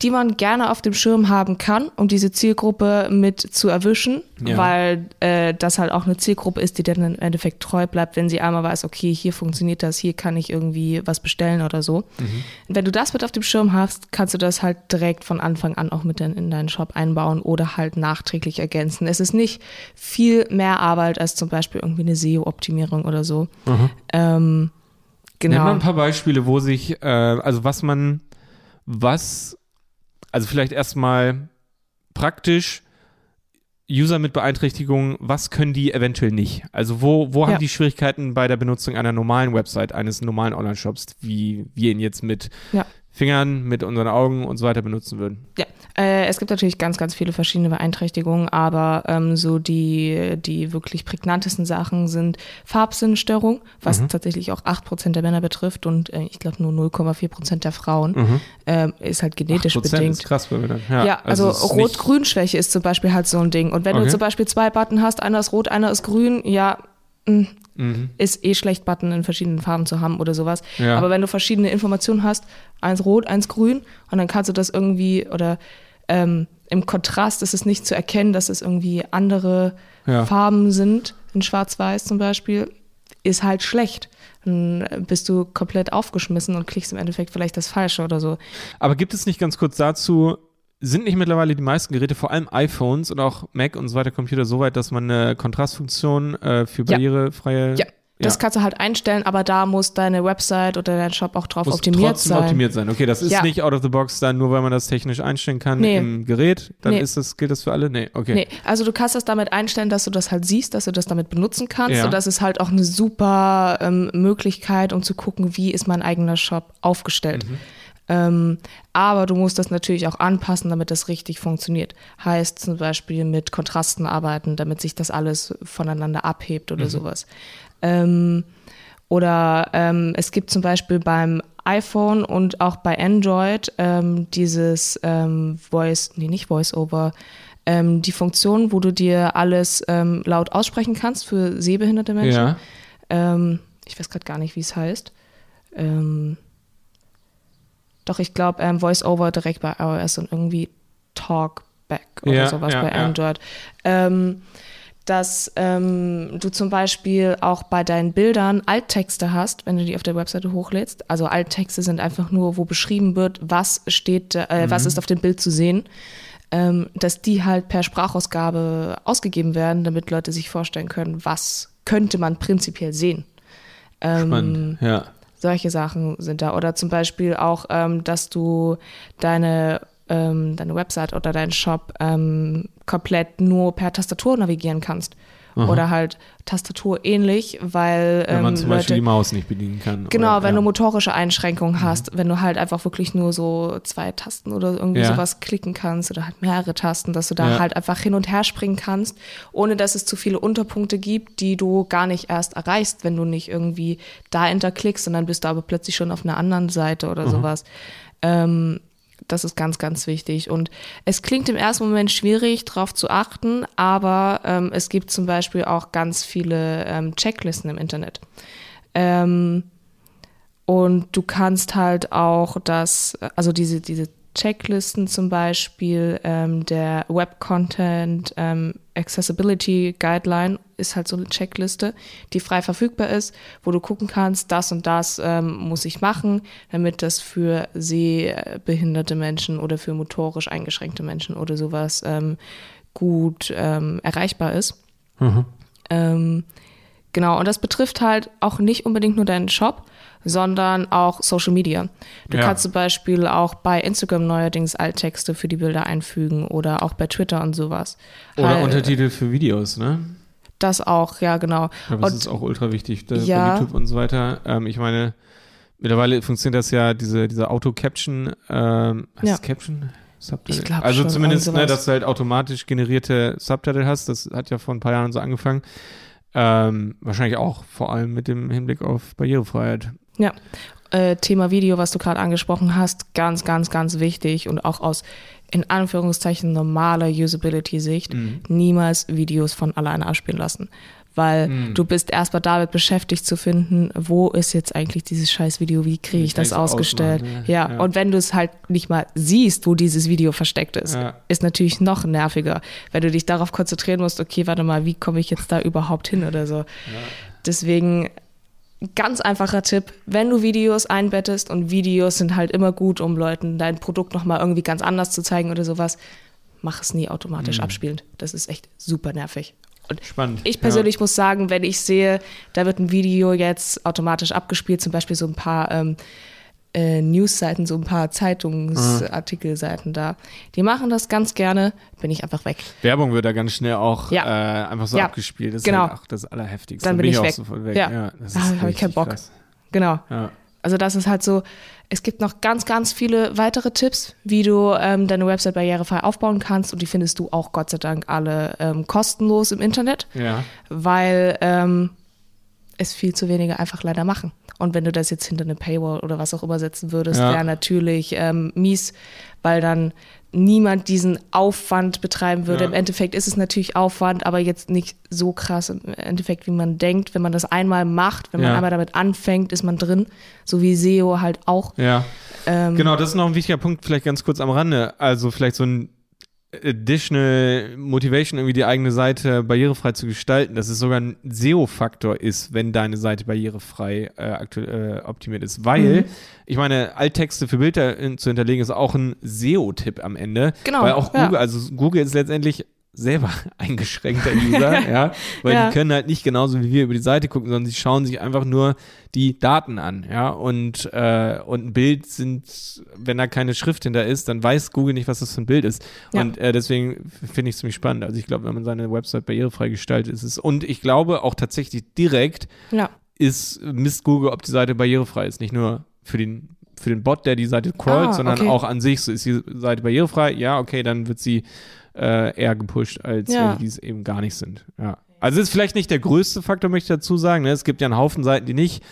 die man gerne auf dem Schirm haben kann, um diese Zielgruppe mit zu erwischen, Ja. weil äh, das halt auch eine Zielgruppe ist, die dann im Endeffekt treu bleibt, wenn sie einmal weiß, okay, hier funktioniert das, hier kann ich irgendwie was bestellen oder so. Wenn du das mit auf dem Schirm hast, kannst du das halt direkt von Anfang an auch mit in, in deinen Shop einbauen oder halt nachträglich ergänzen. Es ist nicht viel mehr Arbeit als zum Beispiel irgendwie eine SEO-Optimierung oder so. Ähm, Nenn mal genau. ein paar Beispiele, wo sich, äh, also was man, was, also vielleicht erstmal praktisch User mit Beeinträchtigungen, was können die eventuell nicht? Also wo, wo haben Ja. die Schwierigkeiten bei der Benutzung einer normalen Website, eines normalen Online-Shops, wie wir ihn jetzt mit Ja. Fingern, mit unseren Augen und so weiter benutzen würden? Ja, äh, es gibt natürlich ganz, ganz viele verschiedene Beeinträchtigungen, aber ähm, so die, die wirklich prägnantesten Sachen sind Farbsinnstörung, was tatsächlich auch 8% der Männer betrifft und äh, ich glaube nur 0,4% der Frauen. Ähm, ist halt genetisch 8% bedingt. ist krass bei Männern. Ja, Ja, also, nicht- Rot-Grün-Schwäche ist zum Beispiel halt so ein Ding. Und wenn Okay. du zum Beispiel zwei Button hast, einer ist rot, einer ist grün, ja, mh, Mhm. ist eh schlecht, Button in verschiedenen Farben zu haben oder sowas. Ja. Aber wenn du verschiedene Informationen hast, eins rot, eins grün, und dann kannst du das irgendwie oder ähm, im Kontrast ist es nicht zu erkennen, dass es irgendwie andere Ja. Farben sind, in Schwarz-Weiß zum Beispiel, ist halt schlecht. Dann bist du komplett aufgeschmissen und klickst im Endeffekt vielleicht das Falsche oder so. Aber gibt es nicht ganz kurz dazu, sind nicht mittlerweile die meisten Geräte, vor allem iPhones und auch Mac und so weiter Computer, so weit, dass man eine Kontrastfunktion äh, für Ja. barrierefreie Ja, das Ja. kannst du halt einstellen, aber da muss deine Website oder dein Shop auch drauf muss optimiert trotzdem sein. optimiert sein. Okay, das ist Ja. nicht out of the box dann, nur weil man das technisch einstellen kann Nee. im Gerät, dann Nee. ist das, gilt das für alle? Nee, okay. Nee, also du kannst das damit einstellen, dass du das halt siehst, dass du das damit benutzen kannst. Ja. Und das ist halt auch eine super ähm, Möglichkeit, um zu gucken, wie ist mein eigener Shop aufgestellt. Mhm. Ähm, aber du musst das natürlich auch anpassen, damit das richtig funktioniert. Heißt zum Beispiel mit Kontrasten arbeiten, damit sich das alles voneinander abhebt oder sowas. Ähm, oder ähm, es gibt zum Beispiel beim iPhone und auch bei Android ähm, dieses ähm, Voice, nee, nicht Voice-Over, ähm, die Funktion, wo du dir alles laut aussprechen kannst für sehbehinderte Menschen. Ja. Ich weiß gerade gar nicht, wie es heißt. Ähm, doch, ich glaube, ähm, Voice-Over direkt bei iOS und irgendwie Talkback oder Ja, sowas ja, bei ja. Android. Ähm, dass ähm, du zum Beispiel auch bei deinen Bildern Alttexte hast, wenn du die auf der Webseite hochlädst. Also Alttexte sind einfach nur, wo beschrieben wird, was steht, äh, was Mhm. ist auf dem Bild zu sehen. Ähm, dass die halt per Sprachausgabe ausgegeben werden, damit Leute sich vorstellen können, was könnte man prinzipiell sehen. Ähm, Spannend. Ja. Solche Sachen sind da. Oder zum Beispiel auch, ähm, dass du deine, ähm, deine Website oder deinen Shop ähm, komplett nur per Tastatur navigieren kannst. Oder halt Tastatur ähnlich, weil Wenn man ähm, zum Beispiel die Leute, Maus nicht bedienen kann. Genau, oder, wenn ja. du motorische Einschränkungen hast, wenn du halt einfach wirklich nur so zwei Tasten oder irgendwie Ja. sowas klicken kannst oder halt mehrere Tasten, dass du da Ja. halt einfach hin und her springen kannst, ohne dass es zu viele Unterpunkte gibt, die du gar nicht erst erreichst, wenn du nicht irgendwie da Enter klickst und dann bist du aber plötzlich schon auf einer anderen Seite oder sowas. Ähm, das ist ganz, ganz wichtig. Und es klingt im ersten Moment schwierig, darauf zu achten, aber ähm, es gibt zum Beispiel auch ganz viele ähm, Checklisten im Internet. Ähm, und du kannst halt auch das, also diese, diese Checklisten zum Beispiel, ähm, der Web Content ähm, Accessibility Guideline ist halt so eine Checkliste, die frei verfügbar ist, wo du gucken kannst, das und das ähm, muss ich machen, damit das für sehbehinderte Menschen oder für motorisch eingeschränkte Menschen oder sowas ähm, gut ähm, erreichbar ist. Mhm. Ähm, Genau, und das betrifft halt auch nicht unbedingt nur deinen Shop, sondern auch Social Media. Du Ja. kannst zum Beispiel auch bei Instagram neuerdings Alttexte für die Bilder einfügen oder auch bei Twitter und sowas. Oder Halt, Untertitel für Videos, ne? Das auch, ja, genau. Glaube, das Und- ist auch ultra wichtig da, Ja. bei YouTube und so weiter. Ähm, ich meine, mittlerweile funktioniert das ja, diese, diese Auto-Caption, ähm, heißt Ja. Caption? Subtitle? Ich glaub Also schon, zumindest, irgend ne, dass du halt automatisch generierte Subtitle hast. Das hat ja vor ein paar Jahren so angefangen. Ähm, wahrscheinlich auch vor allem mit dem Hinblick auf Barrierefreiheit. Äh, Thema Video, was du gerade angesprochen hast, ganz, ganz, ganz wichtig und auch aus in Anführungszeichen normaler Usability-Sicht Mhm. niemals Videos von alleine abspielen lassen. Weil Mhm. du bist erstmal damit beschäftigt zu finden, wo ist jetzt eigentlich dieses scheiß Video, wie kriege ich kann das ausgestellt. Ja, ja. Ja. und wenn du es halt nicht mal siehst, wo dieses Video versteckt ist, Ja. ist natürlich noch nerviger, wenn du dich darauf konzentrieren musst, okay, warte mal, wie komme ich jetzt da überhaupt hin oder so. Deswegen ganz einfacher Tipp, wenn du Videos einbettest und Videos sind halt immer gut, um Leuten dein Produkt nochmal irgendwie ganz anders zu zeigen oder sowas, mach es nie automatisch Mhm. abspielend. Das ist echt super nervig. Und Spannend. ich persönlich muss sagen, wenn ich sehe, da wird ein Video jetzt automatisch abgespielt, zum Beispiel so ein paar ähm, äh, Newsseiten, so ein paar Zeitungsartikelseiten da, die machen das ganz gerne, bin ich einfach weg. Ja. Werbung wird da ganz schnell auch Ja. äh, einfach so Ja. abgespielt. Das Genau. ist halt auch das Allerheftigste. Dann bin ich auch weg. sofort weg. Ja. das Da ist hab ich keinen Bock. krass. Genau. Ja. Also das ist halt so, es gibt noch ganz, ganz viele weitere Tipps, wie du ähm, deine Website barrierefrei aufbauen kannst und die findest du auch Gott sei Dank alle ähm, kostenlos im Internet, ja. weil ähm, es viel zu wenige einfach leider machen. Und wenn du das jetzt hinter eine Paywall oder was auch immer setzen würdest, Ja. wäre natürlich ähm, mies, weil dann niemand diesen Aufwand betreiben würde. Ja. Im Endeffekt ist es natürlich Aufwand, aber jetzt nicht so krass im Endeffekt, wie man denkt. Wenn man das einmal macht, wenn man Ja. einmal damit anfängt, ist man drin. So wie SEO halt auch. Ja. Ähm, Genau, das ist noch ein wichtiger Punkt, vielleicht ganz kurz am Rande. Also vielleicht so ein additional Motivation, irgendwie die eigene Seite barrierefrei zu gestalten, dass es sogar ein SEO-Faktor ist, wenn deine Seite barrierefrei äh, äh, optimiert ist. Weil, Mhm. ich meine, Alttexte für Bilder in, zu hinterlegen ist auch ein SEO-Tipp am Ende. Genau, Weil auch ja. Google, also Google ist letztendlich selber eingeschränkter User, ja, weil Ja. die können halt nicht genauso wie wir über die Seite gucken, sondern sie schauen sich einfach nur die Daten an, ja, und, äh, und ein Bild sind, wenn da keine Schrift hinter ist, dann weiß Google nicht, was das für ein Bild ist. Ja. Und äh, deswegen finde ich es ziemlich spannend. Also ich glaube, wenn man seine Website barrierefrei gestaltet, ist es, und ich glaube auch tatsächlich direkt ja. ist, misst Google, ob die Seite barrierefrei ist, nicht nur für den für den Bot, der die Seite crawlt, Ah, sondern okay. auch an sich. So ist die Seite barrierefrei, ja, okay, dann wird sie äh, eher gepusht, als Ja. welche, die es eben gar nicht sind. Ja. Also ist vielleicht nicht der größte Faktor, möchte ich dazu sagen. Ne? Es gibt ja einen Haufen Seiten, die nicht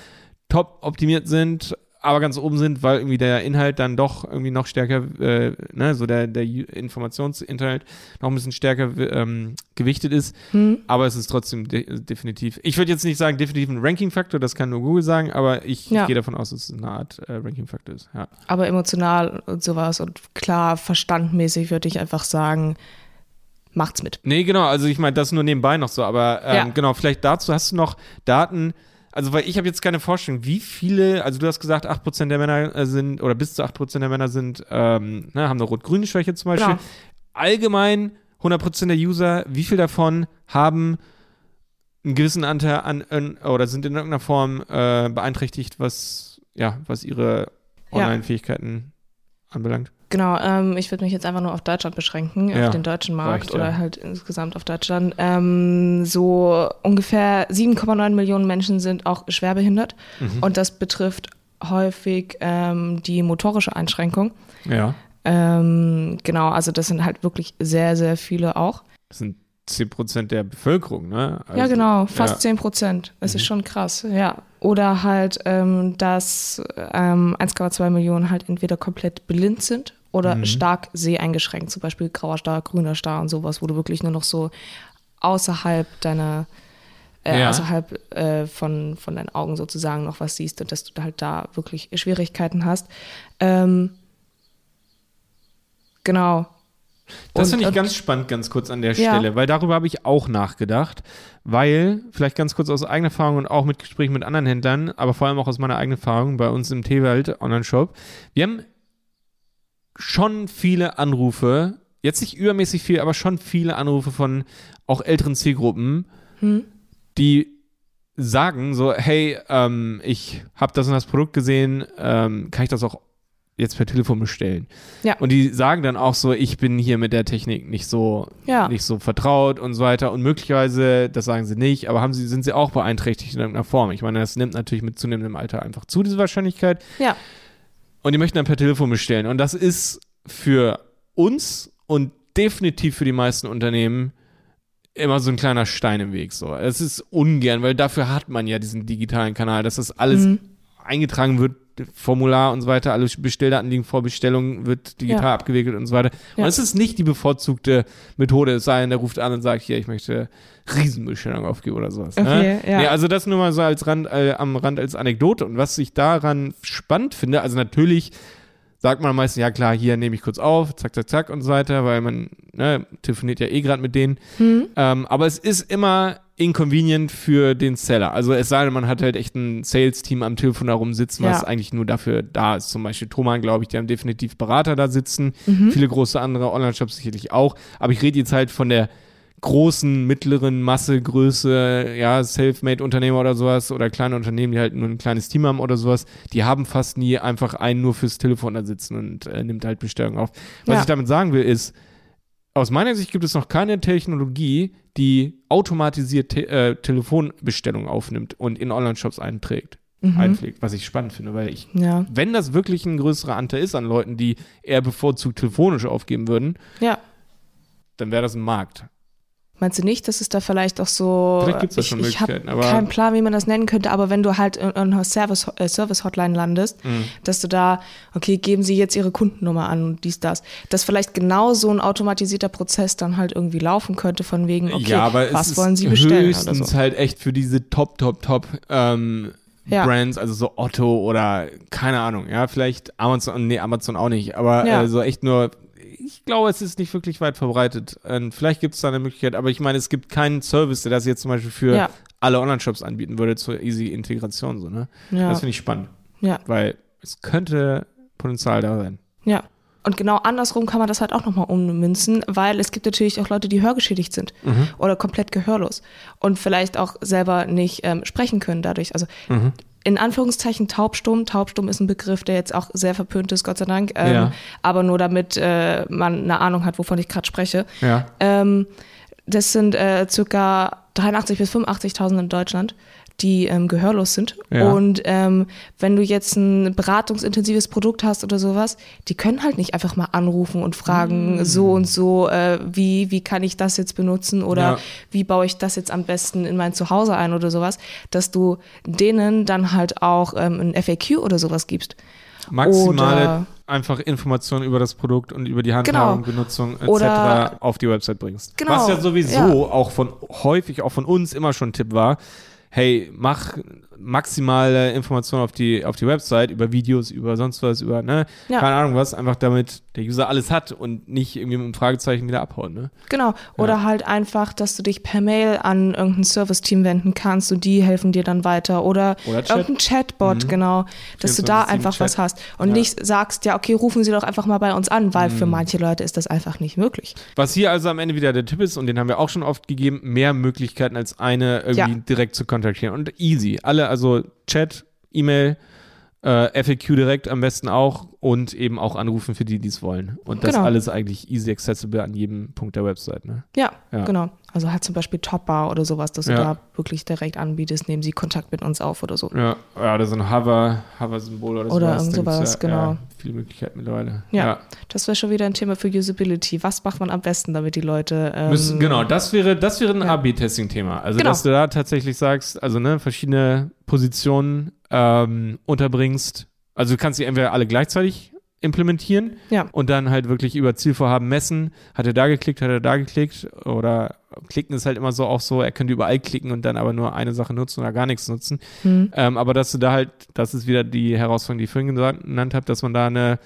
top optimiert sind, aber ganz oben sind, weil irgendwie der Inhalt dann doch irgendwie noch stärker, äh, ne, so der, der Informationsinhalt noch ein bisschen stärker ähm, gewichtet ist. Hm. Aber es ist trotzdem de definitiv, ich würde jetzt nicht sagen definitiv ein Ranking-Faktor, das kann nur Google sagen, aber ich, Ja. ich gehe davon aus, dass es eine Art äh, Ranking-Faktor ist. Ja. Aber emotional und sowas und klar, verstandmäßig würde ich einfach sagen, macht's mit. Nee, genau, also ich meine, das nur nebenbei noch so, aber ähm, Ja. genau, vielleicht dazu hast du noch Daten, also weil ich habe jetzt keine Vorstellung, wie viele, also du hast gesagt, 8% der Männer äh, sind, oder bis zu 8% der Männer sind, ähm, ne, haben eine rot-grüne Schwäche zum Beispiel. Genau. Allgemein 100% der User, wie viel davon haben einen gewissen Anteil an, an oder sind in irgendeiner Form äh, beeinträchtigt, was, ja, was ihre Ja. Online-Fähigkeiten anbelangt? Genau, ähm, ich würde mich jetzt einfach nur auf Deutschland beschränken, Ja, auf den deutschen Markt reicht, oder ja. halt insgesamt auf Deutschland. Ähm, so ungefähr 7,9 Millionen Menschen sind auch schwerbehindert Mhm. und das betrifft häufig ähm, die motorische Einschränkung. Ja. Ähm, genau, also das sind halt wirklich sehr, sehr viele auch. Das sind 10% der Bevölkerung, ne? ja, Also, genau, fast ja. 10 Prozent. Das Mhm. ist schon krass, ja. Oder halt, ähm, dass ähm, 1,2 Millionen halt entweder komplett blind sind oder Mhm. stark seheingeschränkt, zum Beispiel grauer Star, grüner Star und sowas, wo du wirklich nur noch so außerhalb deiner, äh, Ja. außerhalb äh, von, von deinen Augen sozusagen noch was siehst und dass du halt da wirklich Schwierigkeiten hast. Ähm, genau. Das finde ich und- ganz spannend, ganz kurz an der Ja. Stelle, weil darüber habe ich auch nachgedacht, weil, vielleicht ganz kurz aus eigener Erfahrung und auch mit Gesprächen mit anderen Händlern, aber vor allem auch aus meiner eigenen Erfahrung bei uns im T-Welt Online-Shop, wir haben schon viele Anrufe, jetzt nicht übermäßig viel, aber schon viele Anrufe von auch älteren Zielgruppen, Hm? die sagen, so, hey, ähm, ich habe das und das Produkt gesehen, ähm, kann ich das auch jetzt per Telefon bestellen? Ja. Und die sagen dann auch so, ich bin hier mit der Technik nicht so, Ja. nicht so vertraut und so weiter. Und möglicherweise, das sagen sie nicht, aber haben sie, sind sie auch beeinträchtigt in irgendeiner Form. Ich meine, das nimmt natürlich mit zunehmendem Alter einfach zu, diese Wahrscheinlichkeit. Ja. Und die möchten dann per Telefon bestellen. Und das ist für uns und definitiv für die meisten Unternehmen immer so ein kleiner Stein im Weg. So, es ist ungern, weil dafür hat man ja diesen digitalen Kanal, das alles Mhm. Eingetragen wird, Formular und so weiter, alle Bestelldaten liegen vor, Bestellung wird digital Ja. abgewickelt und so weiter. Und Ja. es ist nicht die bevorzugte Methode, es sei denn, der ruft an und sagt, hier, ich möchte Riesenbestellung aufgeben oder sowas. ne? Okay, ja. Nee, also das nur mal so als Rand, äh, am Rand als Anekdote. Und was ich daran spannend finde, also natürlich sagt man meistens, ja klar, hier nehme ich kurz auf, zack, zack, zack und so weiter, weil man ne, telefoniert ja eh gerade mit denen. Mhm. Ähm, aber es ist immer inconvenient für den Seller. Also es sei denn, man hat halt echt ein Sales-Team am Telefon da rumsitzen, was Ja. eigentlich nur dafür da ist. Zum Beispiel Thomann, glaube ich, die haben definitiv Berater da sitzen. Mhm. Viele große andere Online-Shops sicherlich auch. Aber ich rede jetzt halt von der großen, mittleren Masse, Größe, ja, Selfmade-Unternehmer oder sowas oder kleine Unternehmen, die halt nur ein kleines Team haben oder sowas, die haben fast nie einfach einen nur fürs Telefon da sitzen und äh, nimmt halt Bestellungen auf. Was Ja. ich damit sagen will, ist, aus meiner Sicht gibt es noch keine Technologie, die automatisiert te äh, Telefonbestellungen aufnimmt und in Online-Shops einträgt, Mhm. einpflegt, was ich spannend finde, weil ich, Ja. wenn das wirklich ein größerer Anteil ist an Leuten, die eher bevorzugt telefonisch aufgeben würden, Ja. dann wäre das ein Markt. Meinst du nicht, dass es da vielleicht auch so. Vielleicht gibt's da ich, schon Ich habe Möglichkeiten, aber- keinen Plan, wie man das nennen könnte, aber wenn du halt in, in einer Service, äh, Service-Hotline landest, Mhm. dass du da, okay, geben Sie jetzt Ihre Kundennummer an und dies, das. Dass vielleicht genau so ein automatisierter Prozess dann halt irgendwie laufen könnte, von wegen, okay, ja, aber was es wollen Sie bestellen? höchstens Oder so. halt echt für diese Top, Top, Top ähm, Ja. Brands, also so Otto oder keine Ahnung, ja, vielleicht Amazon, nee, Amazon auch nicht, aber Ja. äh, so echt nur, ich glaube, es ist nicht wirklich weit verbreitet. Ähm, vielleicht gibt es da eine Möglichkeit, aber ich meine, es gibt keinen Service, der das jetzt zum Beispiel für Ja. alle Online-Shops anbieten würde zur easy Integration, so, ne? Ja. Das finde ich spannend, ja. weil es könnte Potenzial da sein. Ja. Und genau andersrum kann man das halt auch nochmal ummünzen, weil es gibt natürlich auch Leute, die hörgeschädigt sind Mhm. oder komplett gehörlos und vielleicht auch selber nicht ähm, sprechen können dadurch. Also Mhm. In Anführungszeichen taubstumm. Taubstumm ist ein Begriff, der jetzt auch sehr verpönt ist, Gott sei Dank. Ähm, Ja. Aber nur damit äh, man eine Ahnung hat, wovon ich gerade spreche. Ja. Ähm, das sind äh, circa 83.000 bis 85.000 in Deutschland, die ähm, gehörlos sind. Ja. Und ähm, wenn du jetzt ein beratungsintensives Produkt hast oder sowas, die können halt nicht einfach mal anrufen und fragen, Mm. so und so, äh, wie, wie kann ich das jetzt benutzen oder Ja. wie baue ich das jetzt am besten in mein Zuhause ein oder sowas, dass du denen dann halt auch ähm, ein FAQ oder sowas gibst. Maximale Oder- einfach Informationen über das Produkt und über die Handhabung, Genau. Benutzung etc. Auf die Website bringst. Genau, Was ja sowieso ja. auch von häufig auch von uns immer schon ein Tipp war. Hey, mach maximale Informationen auf die, auf die Website über Videos, über sonst was, über, ne, Ja. keine Ahnung was, einfach damit der User alles hat und nicht irgendwie mit einem Fragezeichen wieder abhauen, ne? Genau. Oder halt einfach, dass du dich per Mail an irgendein Service-Team wenden kannst und die helfen dir dann weiter. Oder, Oder Chat. irgendein Chatbot, genau. Dass du da 24/7 einfach Chat. was hast. Und Ja. nicht sagst, ja, okay, rufen Sie doch einfach mal bei uns an, weil für manche Leute ist das einfach nicht möglich. Was hier also am Ende wieder der Tipp ist, und den haben wir auch schon oft gegeben, mehr Möglichkeiten als eine irgendwie Ja. direkt zu kontaktieren. Und easy. Alle, also Chat, E-Mail, äh, FAQ direkt am besten auch und eben auch anrufen für die, die es wollen. Und das Genau. alles eigentlich easy accessible an jedem Punkt der Website. Ne? Ja, Ja. genau. Also halt zum Beispiel Topbar oder sowas, dass du Ja. da wirklich direkt anbietest, nehmen Sie Kontakt mit uns auf oder so. Ja, ja, oder so ein Hover, Hover-Symbol oder, Oder sowas. irgend Da gibt's sowas, ja, genau. Ja, viele Möglichkeiten mittlerweile. Ja. Das wäre schon wieder ein Thema für Usability. Was macht man am besten, damit die Leute. Ähm, Müssen, genau, das wäre, das wäre ein Ja. AB-Testing-Thema. Also, Genau. dass du da tatsächlich sagst, also ne, verschiedene Positionen ähm, unterbringst. Also du kannst sie entweder alle gleichzeitig implementieren Ja. und dann halt wirklich über Zielvorhaben messen. Hat er da geklickt, hat er da geklickt? Oder klicken ist halt immer so auch so, er könnte überall klicken und dann aber nur eine Sache nutzen oder gar nichts nutzen. Hm. Ähm, aber dass du da halt, das ist wieder die Herausforderung, die ich vorhin genannt habe, dass man da eine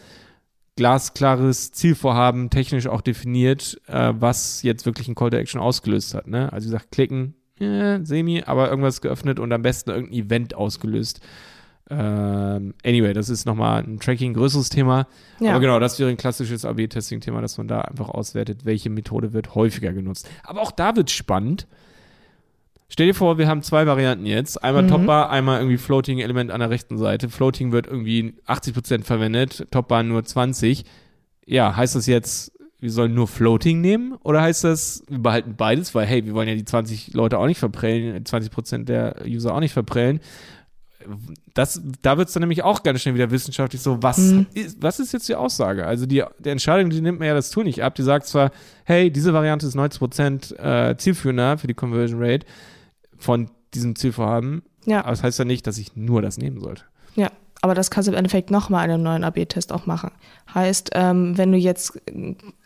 glasklares Zielvorhaben technisch auch definiert, äh, was jetzt wirklich ein Call to Action ausgelöst hat. Ne? Also wie gesagt, klicken, äh, semi, aber irgendwas geöffnet und am besten irgendein Event ausgelöst. Ähm, anyway, das ist nochmal ein Tracking, größeres Thema. Ja. Aber genau, das wäre ein klassisches AB-Testing-Thema, dass man da einfach auswertet, welche Methode wird häufiger genutzt. Aber auch da wird spannend. Stell dir vor, wir haben zwei Varianten jetzt. Einmal mhm. Topbar, einmal irgendwie Floating-Element an der rechten Seite. Floating wird irgendwie 80% verwendet, Topbar nur 20. Ja, heißt das jetzt, wir sollen nur Floating nehmen? Oder heißt das, wir behalten beides? Weil, hey, wir wollen ja die 20 Leute auch nicht verprellen, 20% der User auch nicht verprellen. Das, da wird es dann nämlich auch ganz schnell wieder wissenschaftlich so, was, mhm. ist, was ist jetzt die Aussage? Also die, die Entscheidung, die nimmt mir ja das Tool nicht ab. Die sagt zwar, hey, diese Variante ist 90% äh, zielführender für die Conversion Rate, von diesem Zielvorhaben. Ja. Aber das heißt ja nicht, dass ich nur das nehmen sollte. Ja, aber das kannst du im Endeffekt nochmal in einem neuen AB-Test auch machen. Heißt, ähm, wenn du jetzt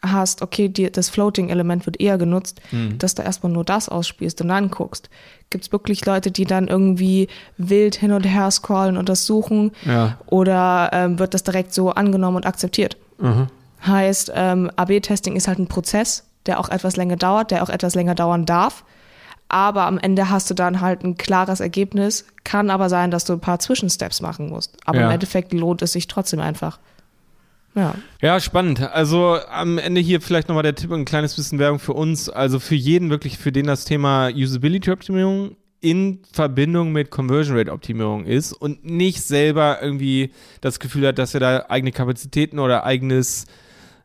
hast, okay, die, das Floating-Element wird eher genutzt, mhm. dass du erstmal nur das ausspielst und dann guckst. Gibt es wirklich Leute, die dann irgendwie wild hin und her scrollen und das suchen? Ja. Oder ähm, wird das direkt so angenommen und akzeptiert? Mhm. Heißt, ähm, AB-Testing ist halt ein Prozess, der auch etwas länger dauert, der auch etwas länger dauern darf aber am Ende hast du dann halt ein klares Ergebnis. Kann aber sein, dass du ein paar Zwischensteps machen musst. Aber ja. im Endeffekt lohnt es sich trotzdem einfach. Ja. ja, spannend. Also am Ende hier vielleicht nochmal der Tipp und ein kleines bisschen Werbung für uns. Also für jeden wirklich, für den das Thema Usability-Optimierung in Verbindung mit Conversion Rate Optimierung ist und nicht selber irgendwie das Gefühl hat, dass er da eigene Kapazitäten oder eigenes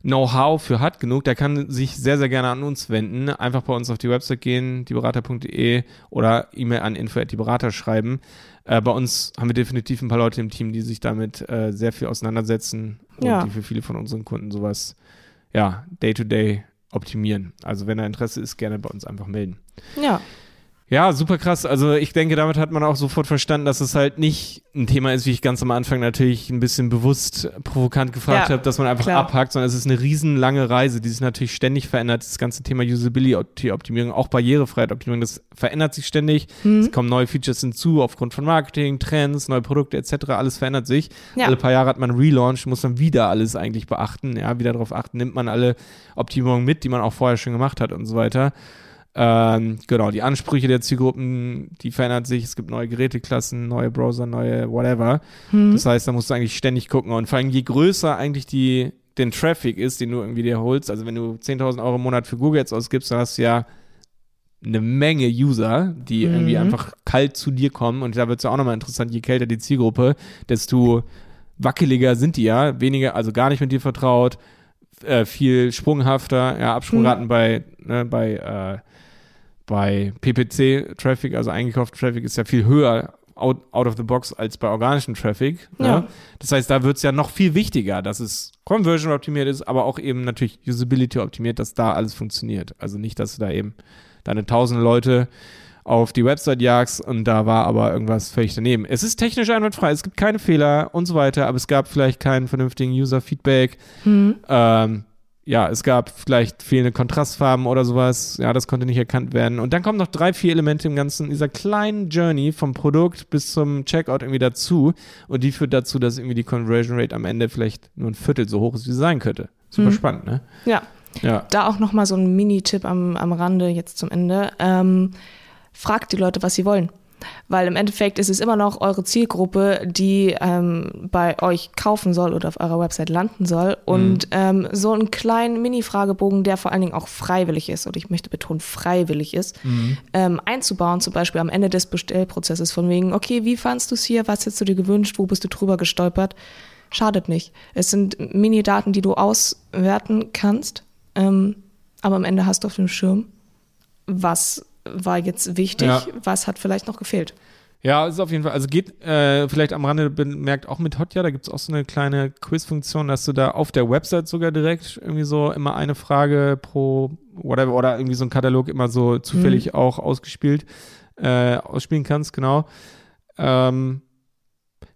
Know-how für hat genug, der kann sich sehr, sehr gerne an uns wenden. Einfach bei uns auf die Website gehen, dieberater.de oder E-Mail an info.dieberater schreiben. Äh, bei uns haben wir definitiv ein paar Leute im Team, die sich damit äh, sehr viel auseinandersetzen und ja. die für viele von unseren Kunden sowas, ja, day-to-day -day optimieren. Also wenn da Interesse ist, gerne bei uns einfach melden. Ja. Ja, super krass. Also ich denke, damit hat man auch sofort verstanden, dass es halt nicht ein Thema ist, wie ich ganz am Anfang natürlich ein bisschen bewusst provokant gefragt ja, habe, dass man einfach klar. abhakt, sondern es ist eine riesenlange Reise, die sich natürlich ständig verändert. Das ganze Thema Usability-Optimierung, auch Barrierefreiheit-Optimierung, das verändert sich ständig. Mhm. Es kommen neue Features hinzu aufgrund von Marketing, Trends, neue Produkte etc. Alles verändert sich. Ja. Alle paar Jahre hat man Relaunch, muss man wieder alles eigentlich beachten, ja, wieder darauf achten, nimmt man alle Optimierungen mit, die man auch vorher schon gemacht hat und so weiter. Ähm, genau, die Ansprüche der Zielgruppen, die verändern sich. Es gibt neue Geräteklassen, neue Browser, neue whatever. Mhm. Das heißt, da musst du eigentlich ständig gucken. Und vor allem, je größer eigentlich die, den Traffic ist, den du irgendwie dir holst, also wenn du 10.000 Euro im Monat für Google jetzt ausgibst, dann hast du ja eine Menge User, die mhm. irgendwie einfach kalt zu dir kommen. Und da wird es ja auch nochmal interessant, je kälter die Zielgruppe, desto wackeliger sind die ja, weniger, also gar nicht mit dir vertraut, äh, viel sprunghafter, ja, Absprungraten mhm. bei, ne, bei äh, bei PPC-Traffic, also eingekauften Traffic, ist ja viel höher out, out of the box als bei organischem Traffic. Ne? Ja. Das heißt, da wird es ja noch viel wichtiger, dass es Conversion optimiert ist, aber auch eben natürlich Usability optimiert, dass da alles funktioniert. Also nicht, dass du da eben deine tausende Leute auf die Website jagst und da war aber irgendwas völlig daneben. Es ist technisch einwandfrei, es gibt keine Fehler und so weiter, aber es gab vielleicht keinen vernünftigen User-Feedback. Hm. Ähm, ja, es gab vielleicht fehlende Kontrastfarben oder sowas. Ja, das konnte nicht erkannt werden. Und dann kommen noch drei, vier Elemente im Ganzen, dieser kleinen Journey vom Produkt bis zum Checkout irgendwie dazu. Und die führt dazu, dass irgendwie die Conversion Rate am Ende vielleicht nur ein Viertel so hoch ist, wie sie sein könnte. Super mhm. spannend, ne? Ja. ja. Da auch nochmal so ein Mini-Tipp am, am Rande jetzt zum Ende. Ähm, fragt die Leute, was sie wollen. Weil im Endeffekt ist es immer noch eure Zielgruppe, die ähm, bei euch kaufen soll oder auf eurer Website landen soll. Und mhm. ähm, so einen kleinen Mini-Fragebogen, der vor allen Dingen auch freiwillig ist, und ich möchte betonen, freiwillig ist, mhm. ähm, einzubauen, zum Beispiel am Ende des Bestellprozesses, von wegen, okay, wie fandst du es hier, was hättest du dir gewünscht, wo bist du drüber gestolpert? Schadet nicht. Es sind Mini-Daten, die du auswerten kannst, ähm, aber am Ende hast du auf dem Schirm, was war jetzt wichtig, ja. was hat vielleicht noch gefehlt. Ja, ist auf jeden Fall, also geht äh, vielleicht am Rande bemerkt auch mit Hotjar, da gibt es auch so eine kleine Quiz-Funktion, dass du da auf der Website sogar direkt irgendwie so immer eine Frage pro whatever oder irgendwie so ein Katalog immer so zufällig mhm. auch ausgespielt, äh, ausspielen kannst, genau. Ähm,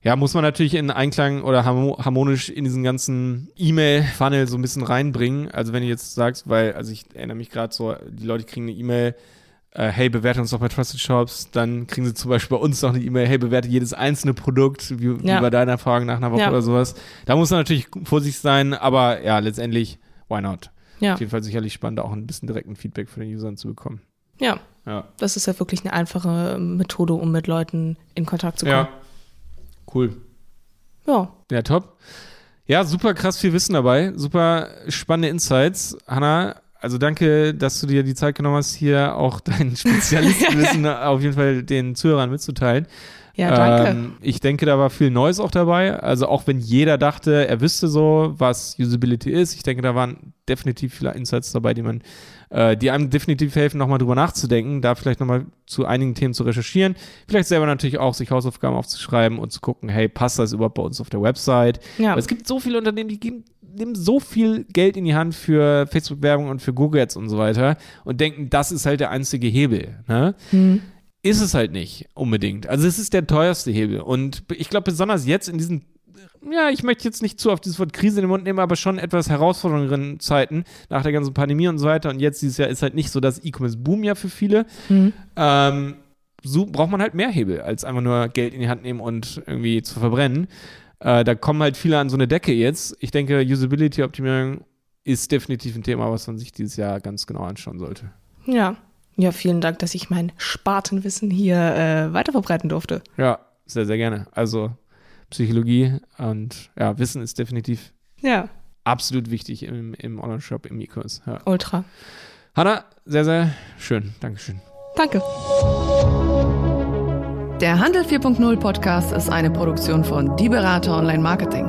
ja, muss man natürlich in Einklang oder harmonisch in diesen ganzen E-Mail-Funnel so ein bisschen reinbringen. Also wenn du jetzt sagst, weil, also ich erinnere mich gerade so, die Leute kriegen eine E-Mail, äh, hey, bewerte uns doch bei Trusted Shops, dann kriegen sie zum Beispiel bei uns noch eine E-Mail, hey, bewerte jedes einzelne Produkt, wie, ja. wie bei deiner Erfahrung nach einer Woche ja. oder sowas. Da muss man natürlich vorsichtig sein, aber ja, letztendlich, why not? Ja. Auf jeden Fall sicherlich spannend, auch ein bisschen direkten Feedback von den Usern zu bekommen. Ja. ja. Das ist ja wirklich eine einfache Methode, um mit Leuten in Kontakt zu kommen. Ja. Cool. Ja. Ja, top. Ja, super krass viel Wissen dabei, super spannende Insights. Hanna, also danke, dass du dir die Zeit genommen hast, hier auch dein Spezialistenwissen auf jeden Fall den Zuhörern mitzuteilen. Ja, danke. Ähm, ich denke, da war viel Neues auch dabei. Also auch wenn jeder dachte, er wüsste so, was Usability ist, ich denke, da waren definitiv viele Insights dabei, die man, äh, die einem definitiv helfen, nochmal drüber nachzudenken, da vielleicht nochmal zu einigen Themen zu recherchieren, vielleicht selber natürlich auch sich Hausaufgaben aufzuschreiben und zu gucken, hey, passt das überhaupt bei uns auf der Website? Ja. Aber es gibt so viele Unternehmen, die geben nehmen so viel Geld in die Hand für Facebook-Werbung und für Google Ads und so weiter und denken, das ist halt der einzige Hebel. Ne? Hm ist es halt nicht unbedingt. Also es ist der teuerste Hebel. Und ich glaube, besonders jetzt in diesen, ja, ich möchte jetzt nicht zu auf dieses Wort Krise in den Mund nehmen, aber schon etwas herausfordernderen Zeiten nach der ganzen Pandemie und so weiter. Und jetzt dieses Jahr ist halt nicht so das E-Commerce-Boom ja für viele. Mhm. Ähm, so braucht man halt mehr Hebel, als einfach nur Geld in die Hand nehmen und irgendwie zu verbrennen. Äh, da kommen halt viele an so eine Decke jetzt. Ich denke, Usability-Optimierung ist definitiv ein Thema, was man sich dieses Jahr ganz genau anschauen sollte. Ja, ja, vielen Dank, dass ich mein Spartenwissen hier äh, weiterverbreiten durfte. Ja, sehr, sehr gerne. Also Psychologie und ja, Wissen ist definitiv ja. absolut wichtig im, im Online-Shop, im E-Kurs. Ja. Ultra. Hanna, sehr, sehr schön. Dankeschön. Danke. Der Handel 4.0 Podcast ist eine Produktion von Die Berater Online Marketing.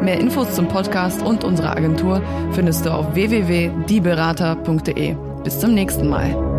Mehr Infos zum Podcast und unserer Agentur findest du auf www.dieberater.de. Bis zum nächsten Mal.